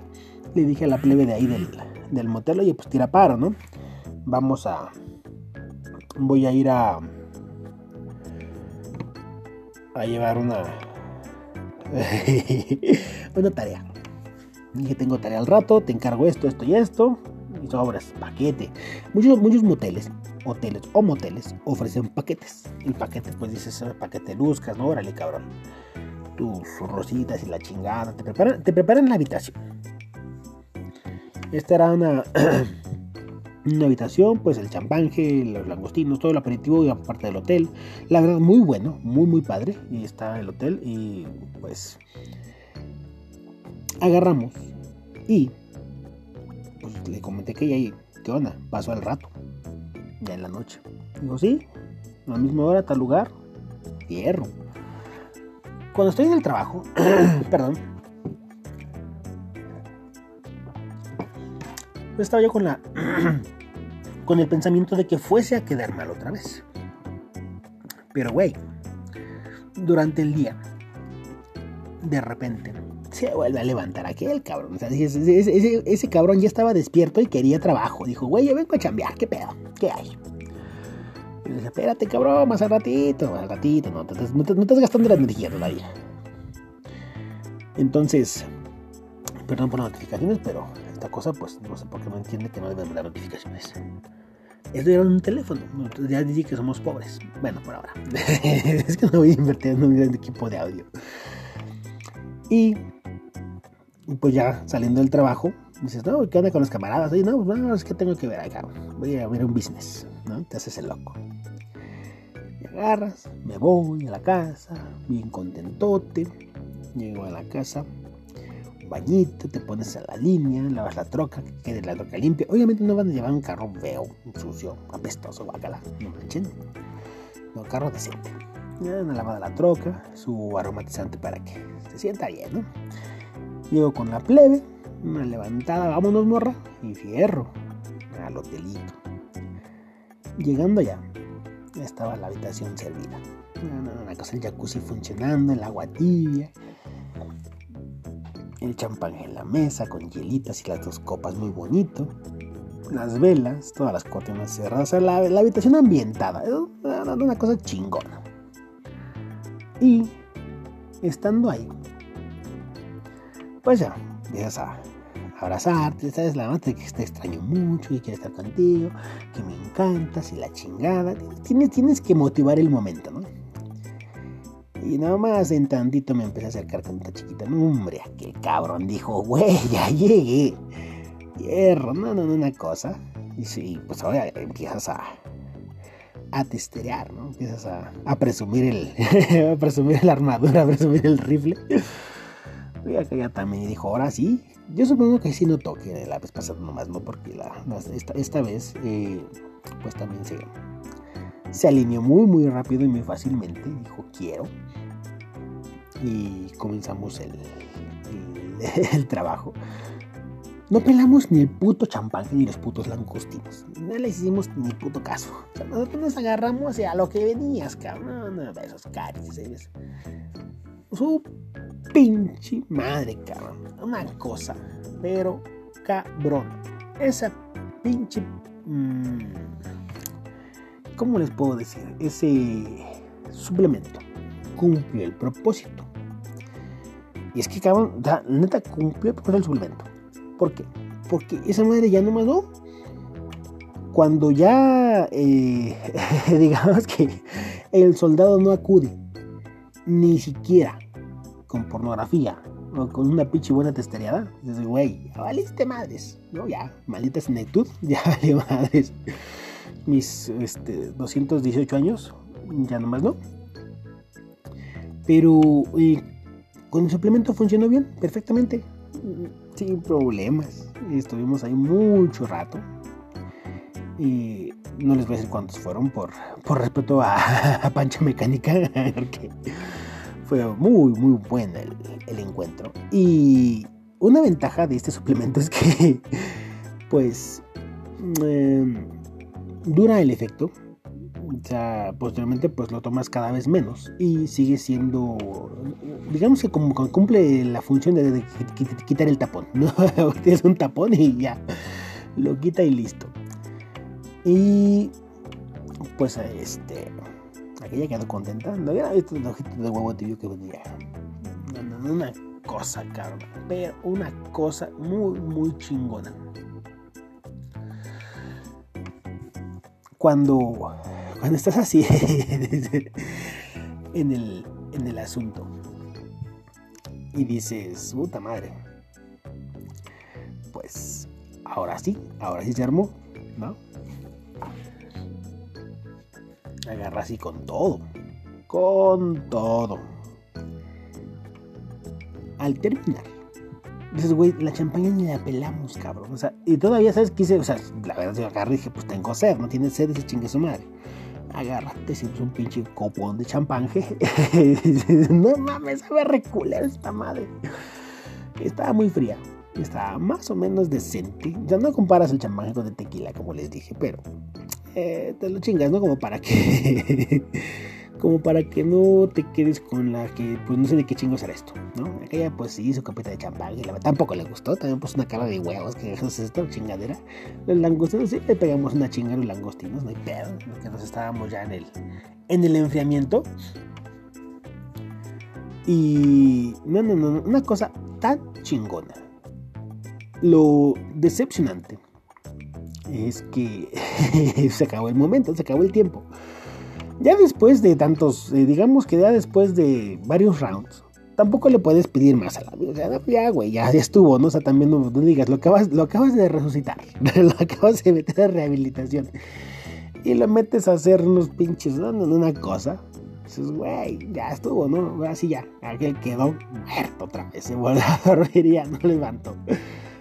le dije a la plebe de ahí del, del motel, oye, pues tira paro, ¿no? Vamos a, voy a ir a, a llevar una, una tarea. Dije, tengo tarea al rato, te encargo esto, esto y esto. Y sobras, paquete. Muchos, muchos moteles, hoteles o moteles ofrecen paquetes. El paquete, pues dices, paquete buscas, ¿no? Órale, cabrón. Tus rositas y la chingada. Te preparan, te preparan la habitación. Esta era una, una habitación, pues el champanje, los langostinos, todo el aperitivo y aparte del hotel. La verdad, muy bueno, muy, muy padre. Y está el hotel y pues agarramos y pues le comenté que ya, ¿qué onda? Pasó al rato, ya en la noche. Digo, sí, a la misma hora, tal lugar, hierro. Cuando estoy en el trabajo, perdón, estaba yo con la con el pensamiento de que fuese a quedar mal otra vez. Pero güey, durante el día, de repente, se vuelve a levantar aquel cabrón. Ese, cabrón ya estaba despierto y quería trabajo. Dijo, güey, yo vengo a chambear, ¿qué pedo? ¿Qué hay? Y le dije, espérate, cabrón, más al ratito, más al ratito, no, no, no, estás gastando la energía todavía. Entonces, perdón por las notificaciones, pero esta cosa, pues no sé por qué no entiende que no deben dar notificaciones. Esto era un teléfono. Ya dije que somos pobres. Bueno, por ahora. es que no voy a invertir en un gran equipo de audio. Y pues ya saliendo del trabajo, dices, no, ¿qué onda con los camaradas? Oye, no, pues, no, es que tengo que ver acá. Voy a ver un business, ¿no? Te haces el loco. Y agarras, me voy a la casa, bien contentote. Llego a la casa, bañito, te pones a la línea, lavas la troca, que quede la troca limpia. Obviamente no van a llevar un carro feo, sucio, apestoso, bacala, no manchen. No, carro decente. Ya una lavada la troca, su aromatizante para que se sienta bien. Llego con la plebe, una levantada, vámonos morra, y fierro, al hotelito. Llegando allá, estaba la habitación servida. Una, cosa, el jacuzzi funcionando, el agua tibia, el champán en la mesa con hielitas y las dos copas muy bonito, las velas, todas las cortinas cerradas, la, la habitación ambientada, era una cosa chingona. Y estando ahí, pues ya, empiezas a abrazarte, sabes, la madre que te extraño mucho y quiero estar contigo, que me encantas y la chingada. Tienes, tienes que motivar el momento, ¿no? Y nada más en tantito me empecé a acercar con esta chiquita. No, hombre, qué cabrón dijo, güey, ya llegué. Hierro, no, no, no, una cosa. Y sí, pues ahora empiezas a, a testear, ¿no? Empiezas a, presumir el, a presumir la armadura, a presumir el rifle. Y acá ya también dijo, ahora sí. Yo supongo que sí notó que la vez pasada nomás, ¿no? Porque la, esta, vez, eh, pues también se, se alineó muy, muy rápido y muy fácilmente. Dijo, quiero. Y comenzamos el, el, trabajo. No pelamos ni el puto champán ni los putos langostinos. No le hicimos ni puto caso. O sea, nosotros nos agarramos a lo que venías, cabrón. No, esos caris. Su pinche madre, cabrón. Una cosa, pero cabrón. Esa pinche... Mmm, ¿Cómo les puedo decir? Ese suplemento cumple el propósito. Y es que, cabrón, da, neta cumple el propósito del suplemento. ¿Por qué? Porque esa madre ya no mandó. Cuando ya, eh, digamos que el soldado no acude, ni siquiera con pornografía o con una pinche buena testereada, dices, güey, ya valiste madres, ¿no? Ya, maldita senectud, ya vale madres. Mis este, 218 años, ya nomás no. Pero eh, con el suplemento funcionó bien, perfectamente, sin problemas. Estuvimos ahí mucho rato. Y no les voy a decir cuántos fueron por, por respeto a, Pancha Mecánica, fue muy, muy bueno el, encuentro. Y una ventaja de este suplemento es que, pues, em, dura el efecto. O sea, posteriormente pues lo tomas cada vez menos y sigue siendo, digamos que como cumple la función de, quitar el tapón, ¿no? Tienes un tapón y ya, lo quita y listo. Y pues este, aquella quedó contenta. No había visto el ojito de huevo tibio que venía. Una cosa, cabrón. Pero una cosa muy, muy chingona. Cuando, cuando estás así en el, en el asunto y dices, puta madre, pues ahora sí, ahora sí se armó, ¿no? Agarra así con todo, con todo. Al terminar, dices, güey, la champaña ni la pelamos, cabrón. O sea, y todavía sabes que hice, o sea, la verdad yo agarré y dije, pues tengo sed, no tienes sed, ese chingue su madre. Agárrate, siempre un pinche copón de champán, no mames, sabe recular esta madre. Estaba muy fría, estaba más o menos decente. Ya no comparas el champán con el tequila, como les dije, pero eh, te lo chingas, ¿no? Como para que. como para que no te quedes con la que, pues no sé de qué chingos era esto, ¿no? Aquella, pues sí, su copita de champán y la, tampoco le gustó, también puso una cara de huevos, que es esta chingadera. Los langostinos, sí, le pegamos una chinga a los langostinos, no hay pedo, que nos estábamos ya en el, en el enfriamiento. Y, no, no, no, una cosa tan chingona. Lo decepcionante es que se acabó el momento, se acabó el tiempo. Ya después de tantos, eh, digamos que ya después de varios rounds, tampoco le puedes pedir más a la vida. O ya, güey, ya, estuvo, ¿no? O sea, también no, digas, lo acabas, lo acabas de resucitar, lo acabas de meter a rehabilitación y lo metes a hacer unos pinches, ¿no? Una cosa. Dices, güey, ya estuvo, ¿no? Así ya, aquel quedó muerto otra vez, se volvió a dormir y ya no levantó.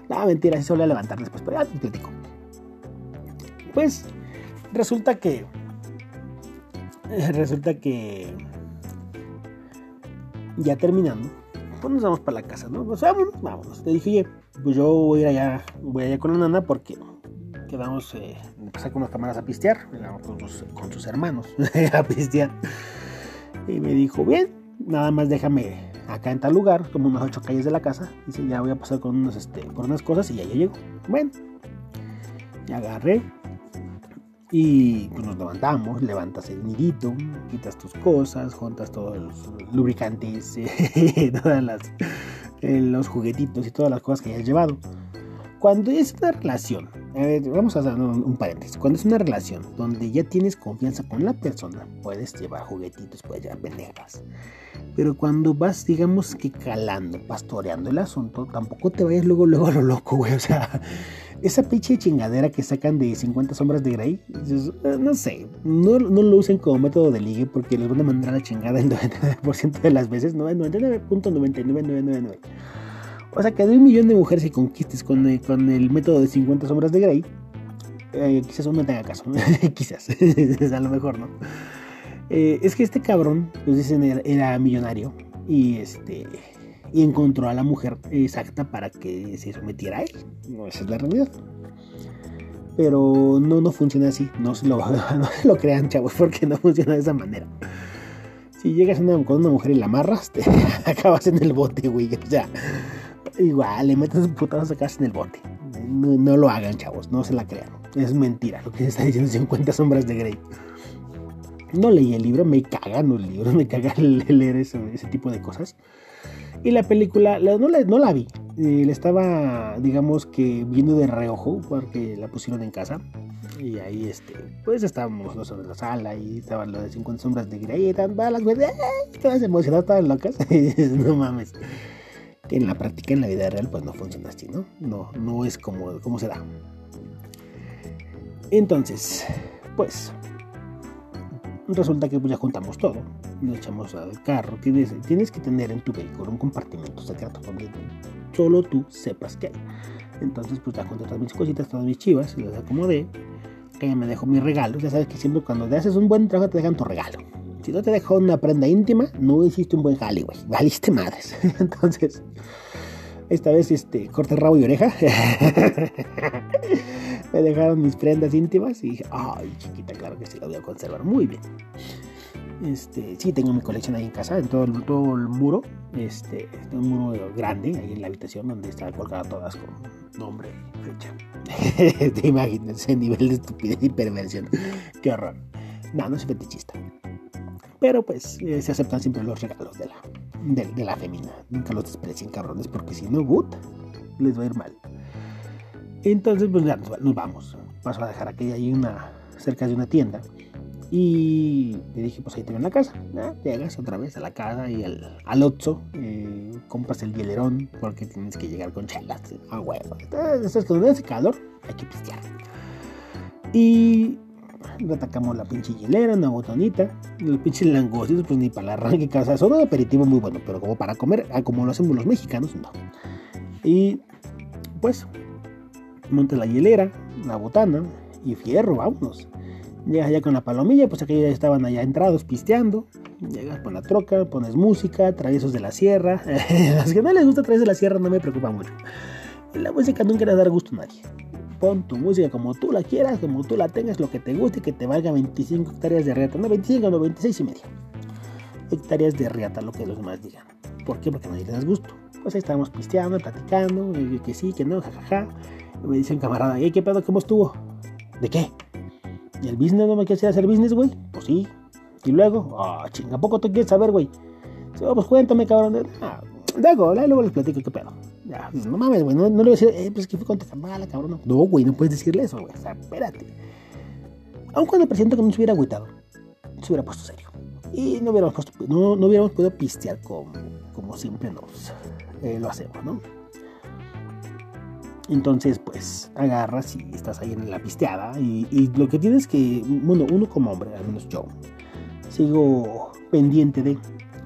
No, mentira, se suele levantar después, pero ya te platico. Pues resulta que. Resulta que. Ya terminando, pues nos vamos para la casa, ¿no? Pues vámonos, vámonos. Te dije, oye, pues yo voy a ir allá, voy allá con la nana porque quedamos eh, con unas cámaras a pistear, con sus, con sus hermanos a pistear. Y me dijo, bien, nada más déjame acá en tal lugar, como unas ocho calles de la casa. Dice, ya voy a pasar con unos, este, por unas cosas y ya yo llego. Bueno, ya agarré, y pues nos levantamos, levantas el nidito, quitas tus cosas, juntas todos los lubricantes, todas las, eh, los juguetitos y todas las cosas que hayas llevado. Cuando es una relación, vamos a hacer un, paréntesis, cuando es una relación donde ya tienes confianza con la persona, puedes llevar juguetitos, puedes llevar pendejas. Pero cuando vas, digamos que calando, pastoreando el asunto, tampoco te vayas luego, luego a lo loco, güey. O sea, esa pinche chingadera que sacan de 50 sombras de Grey, eh, no sé, no, lo usen como método de ligue porque les van a mandar la chingada el 99% de las veces, 99.99999. O sea, que de un millón de mujeres que conquistes con, eh, con el método de 50 sombras de Grey, eh, quizás uno tenga caso, quizás, a lo mejor, ¿no? es que este cabrón, pues dicen, era millonario y este y encontró a la mujer exacta para que se sometiera a él. No, esa es la realidad. Pero no, no funciona así. No se lo, no lo crean, chavos, porque no funciona de esa manera. Si llegas con una mujer y la amarras, te acabas en el bote, güey. O sea, igual, le metes putazo, acabas en el bote. No, lo hagan, chavos, no se la crean. Es mentira lo que se está diciendo 50 sombras de Grey. No leí el libro, me cagan los libros, me cagan leer ese tipo de cosas. Y la película no, la, no la vi, eh, la estaba, digamos que viendo de reojo porque la pusieron en casa. Y ahí, este, pues estábamos nosotros en la sala y estaban las de 50 sombras de Grey y estaban las güeyes, todas emocionadas, todas locas. no mames. Que en la práctica, en la vida real, pues no funciona así, ¿no? No, no es como, como se da. Entonces, pues resulta que pues ya juntamos todo, nos echamos al carro, tienes, tienes que tener en tu vehículo un compartimento secreto donde solo tú sepas que hay. Entonces pues ya junté todas mis cositas, todas mis chivas, y las acomodé, que ya me dejó mi regalo, ya sabes que siempre cuando te haces un buen trabajo te dejan tu regalo. Si no te dejó una prenda íntima, no hiciste un buen güey, valiste madres. Entonces, esta vez este, corte rabo y oreja. me dejaron mis prendas íntimas y ay, chiquita, claro que sí, la voy a conservar muy bien. Este, sí, tengo mi colección ahí en casa, en todo el, todo el muro. Este, un muro grande ahí en la habitación donde están colgadas todas con nombre y fecha. Te imaginas ese nivel de estupidez y perversión. Qué horror. No, no soy fetichista. Pero pues eh, se aceptan siempre los regalos de la, de, de la femina. Nunca los desprecien, cabrones, porque si no, good, les va a ir mal. Entonces, pues ya nos, nos vamos. Paso a dejar aquella ahí una, cerca de una tienda. Y le dije, pues ahí te veo en la casa. ¿no? Llegas otra vez a la casa y al, al Otso, eh, compras el hielerón porque tienes que llegar con chelas. Ah, huevo. Entonces, cuando hace calor, hay que pistear. Y atacamos la pinche hielera, una botonita. Los pinches langostinos, pues ni para el arranque, casa. Son un aperitivo muy bueno, pero como para comer, ah, como lo hacemos los mexicanos, no. Y pues, monte la hielera, la botana y fierro, vámonos. Llegas allá con la palomilla, pues aquellos ya estaban allá entrados pisteando. Llegas con la troca, pones música, traviesos de la sierra. Las que no les gusta traviesos de la sierra no me preocupa mucho. La música nunca le a dar gusto a nadie. Pon tu música como tú la quieras, como tú la tengas, lo que te guste y que te valga 25 hectáreas de riata. No, 25, no, 26 y media. Hectáreas de riata, lo que los demás digan. ¿Por qué? Porque a nadie les da gusto. Pues ahí estábamos pisteando, platicando, que sí, que no, jajaja. Y me dice un camarada, ¿qué pedo? ¿Cómo estuvo? ¿De qué? ¿Y el business no me quieres hacer business, güey? Pues sí. Y luego, ah, chinga, ¿a poco tú quieres saber, güey? Oh, pues cuéntame, cabrón. Ah, luego, les platico qué pedo. Ya, no mames, güey, no, no, le voy a decir, eh, pues que fue con mala, cabrón. No, güey, no puedes decirle eso, güey. O sea, espérate. Aun cuando presento que no se hubiera agüitado, se hubiera puesto serio. Y no hubiéramos, puesto, no, hubiéramos podido pistear como, como siempre nos eh, lo hacemos, ¿no? Entonces, pues agarras y estás ahí en la pisteada. Y, lo que tienes que, bueno, uno como hombre, al menos yo, sigo pendiente de.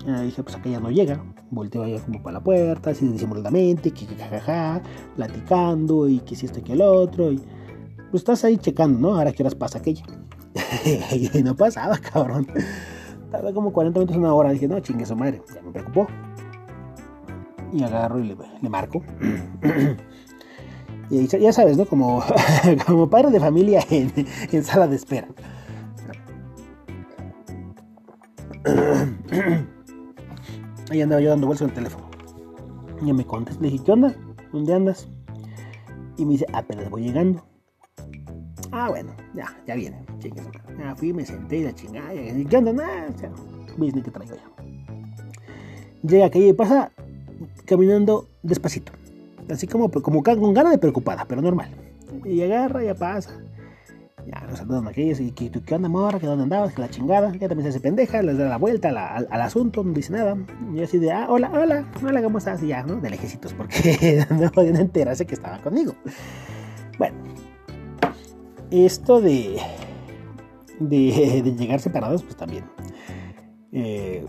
Eh, dije, pues acá ya no llega. Volteo allá como para la puerta, así disimuladamente, que jajaja, platicando y que si esto que el otro. Y pues estás ahí checando, ¿no? Ahora qué horas pasa aquella. y no pasaba, cabrón. Tardó como 40 minutos, una hora. Dije, no, chingue su madre. Ya me preocupó. Y agarro y le marco. Y ya sabes, ¿no? Como, como padre de familia en, en sala de espera. Ahí andaba yo dando vueltas en el teléfono. Y me contesté. Le dije, ¿qué onda? ¿Dónde andas? Y me dice, apenas voy llegando. Ah, bueno, ya, ya viene. Ya fui, me senté y la chingada. ¿Qué onda? Nada, o business que traigo ya. Llega aquella y pasa caminando despacito así como, como con ganas de preocupada, pero normal. Y agarra, ya pasa. Ya nos saludan aquellos y que qué onda morra, que dónde andabas, que la chingada, ya también se hace pendeja, les da la vuelta al, asunto, no dice nada. Y así de, ah, hola, hola, hola, ¿cómo estás? Y ya, ¿no? De lejecitos, porque no podían enterarse que estaba conmigo. Bueno, esto de, de, de llegar separados, pues también. Eh,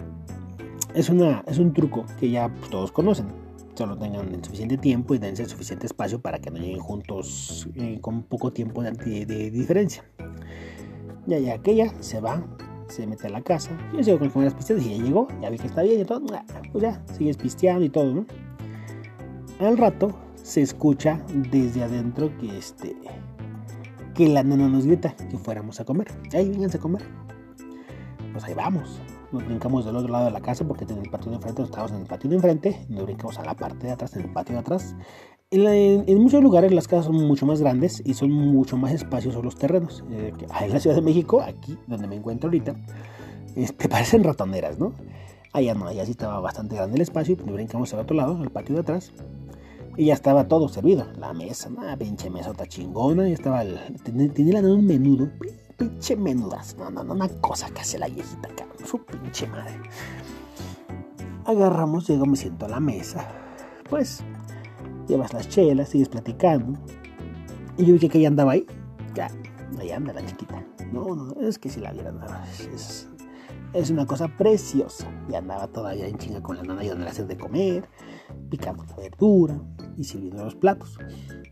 es, una, es un truco que ya todos conocen solo tengan el suficiente tiempo y dense el suficiente espacio para que no lleguen juntos eh, con poco tiempo de, de, diferencia. Ya, ya aquella se va, se mete a la casa. Yo sigo con las primeras pisteadas y ya llegó, ya vi que está bien y todo. Pues ya, sigues pisteando y todo, ¿no? Al rato se escucha desde adentro que este que la nana nos grita que fuéramos a comer. Ahí, vénganse a comer. Pues ahí vamos nos brincamos del otro lado de la casa porque en el patio de enfrente, estábamos en el patio de enfrente, nos brincamos a la parte de atrás, en el patio de atrás. En, la, en, en muchos lugares las casas son mucho más grandes y son mucho más espaciosos los terrenos. Eh, en la Ciudad de México, aquí donde me encuentro ahorita, este, parecen ratoneras, ¿no? Allá no, allá sí estaba bastante grande el espacio, nos brincamos al otro lado, al patio de atrás. Y ya estaba todo servido. La mesa, una pinche mesota chingona. Y estaba el, tenía, tenía un menudo, pinche menudas. No, no, no, una cosa que hace la viejita, cabrón. Su pinche madre. Agarramos, llego, me siento a la mesa. Pues, llevas las chelas, sigues platicando. Y yo vi que ella andaba ahí. Ya, ahí anda la chiquita. No, no, es que si la vieran, es, es una cosa preciosa. Y andaba todavía en chinga con la nana y donde le hacer de comer, picando la verdura y sirviendo los platos.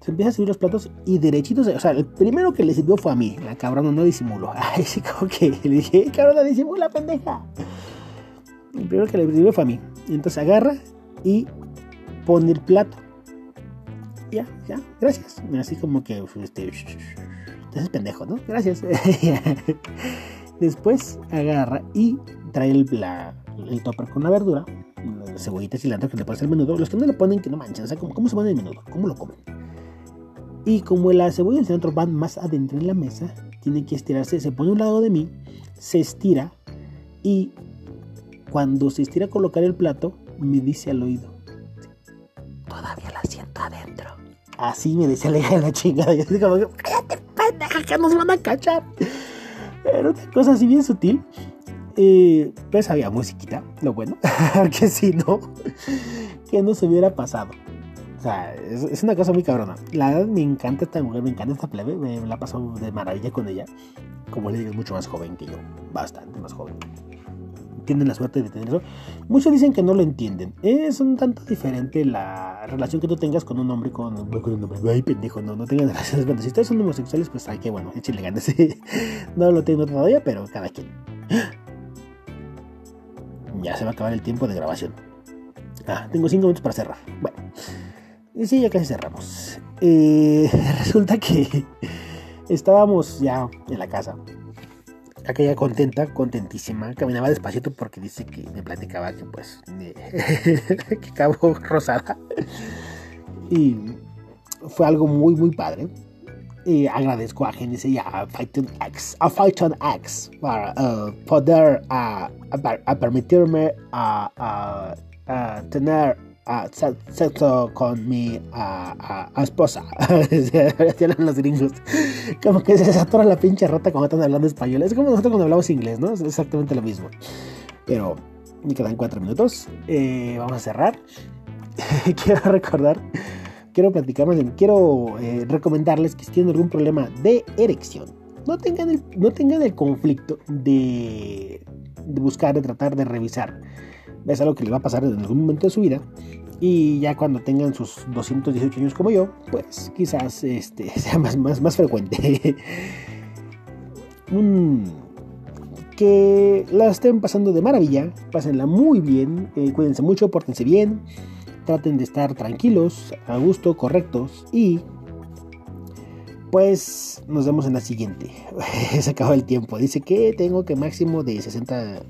Se empieza a servir los platos y derechitos, o sea, el primero que le sirvió fue a mí, la cabrona no disimuló. Ay, sí, como que le dije, cabrona, disimula, pendeja. El primero que le sirvió fue a mí. Entonces agarra y pone el plato. Ya, ya, gracias. Así como que, este, entonces pendejo, ¿no? Gracias. Después agarra y trae el, el topper con la verdura, cebollita cilantro que le pones al menudo. Los que no le ponen, que no manchen, o sea, ¿cómo, cómo se pone el menudo? ¿Cómo lo comen? Y como la cebolla y el cilantro van más adentro en la mesa, tiene que estirarse. Se pone a un lado de mí, se estira Y cuando se estira a colocar el plato, me dice al oído, todavía la siento adentro. Así me decía la hija de la chingada. Yo así como, cállate, pendeja, que nos van a cachar. Era una cosa así bien sutil. Eh, pues había musiquita, lo bueno, porque si no, no se hubiera pasado. O sea, es, una cosa muy cabrona. La verdad me encanta esta mujer, me encanta esta plebe, me, la paso de maravilla con ella. Como le digo, es mucho más joven que yo, bastante más joven. Tienen la suerte de tener eso. Muchos dicen que no lo entienden. Es un tanto diferente la relación que tú tengas con un hombre con, con un hombre. Ay, pendejo, no, no tengan relaciones. Bueno, si ustedes son homosexuales, pues hay que, bueno, échenle ganas. no lo tengo todavía, pero cada quien. Ya se va a acabar el tiempo de grabación. Ah, tengo cinco minutos para cerrar. Bueno, sí, ya casi cerramos. Eh, resulta que estábamos ya en la casa. Aquella contenta, contentísima. Caminaba despacito porque dice que me platicaba que pues que acabó rosada. Y fue algo muy, muy padre. Y agradezco a Genesis y a Python X, a Python X para uh, poder uh, a, permitirme a, tener sexo con mi esposa. Tienen los gringos. Como que se satura la pinche rota cuando están hablando español. Es como nosotros cuando hablamos inglés, ¿no? Es exactamente lo mismo. Pero me quedan cuatro minutos. Eh, vamos a cerrar. Quiero recordar quiero platicar más quiero eh, recomendarles que si tienen algún problema de erección, no tengan el, no tengan el conflicto de, buscar, de tratar de revisar. Es algo que les va a pasar en algún momento de su vida. Y ya cuando tengan sus 218 años como yo, pues quizás este, sea más, más, más frecuente. que la estén pasando de maravilla, pásenla muy bien, eh, cuídense mucho, pórtense bien traten de estar tranquilos, a gusto, correctos y pues nos vemos en la siguiente. Se acabó el tiempo. Dice que tengo que máximo de 60.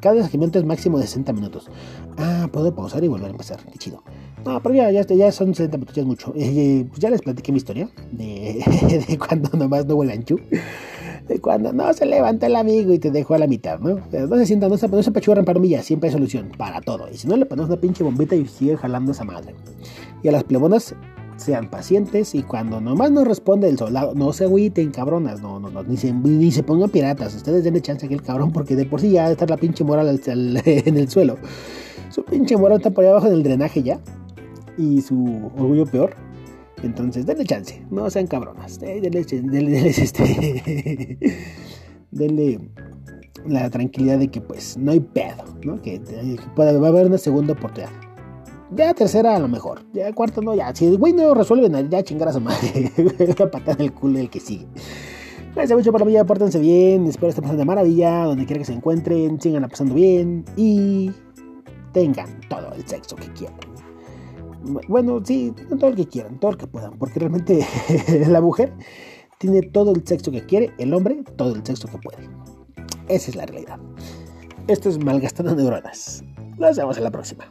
Cada desajamiento es máximo de 60 minutos. Ah, puedo pausar y volver a empezar. Qué chido. No, pero ya, ya, son 60 minutos, ya es mucho. Eh, pues ya les platiqué mi historia de, cuando nomás no huele ancho de cuando no se levanta el amigo y te dejó a la mitad, ¿no? no se sientan, no se, no se pachurran mí, siempre hay solución para todo. Y si no, le ponemos una pinche bombita y sigue jalando esa madre. Y a las plebonas, sean pacientes y cuando nomás no responde el soldado, no se agüiten, cabronas, no, no, no, ni se, ni se pongan piratas. Ustedes denle chance a aquel cabrón porque de por sí ya está la pinche moral en el suelo. Su pinche moral está por ahí abajo en el drenaje ya. Y su orgullo peor entonces, denle chance, no sean cabronas. Eh, denle, denle, este, denle la tranquilidad de que pues no hay pedo, ¿no? Que, puede, va a haber una segunda oportunidad. Ya tercera a lo mejor. Ya cuarta no, ya. Si el güey no resuelve, ya chingar a su madre. La patada en el culo del que sigue. Gracias mucho la vida, pórtense bien. Espero estén pasando de maravilla. Donde quiera que se encuentren, sigan pasando bien. Y tengan todo el sexo que quieran bueno, sí, todo el que quieran, todo el que puedan, porque realmente la mujer tiene todo el sexo que quiere, el hombre todo el sexo que puede. Esa es la realidad. Esto es malgastando neuronas. Nos vemos en la próxima.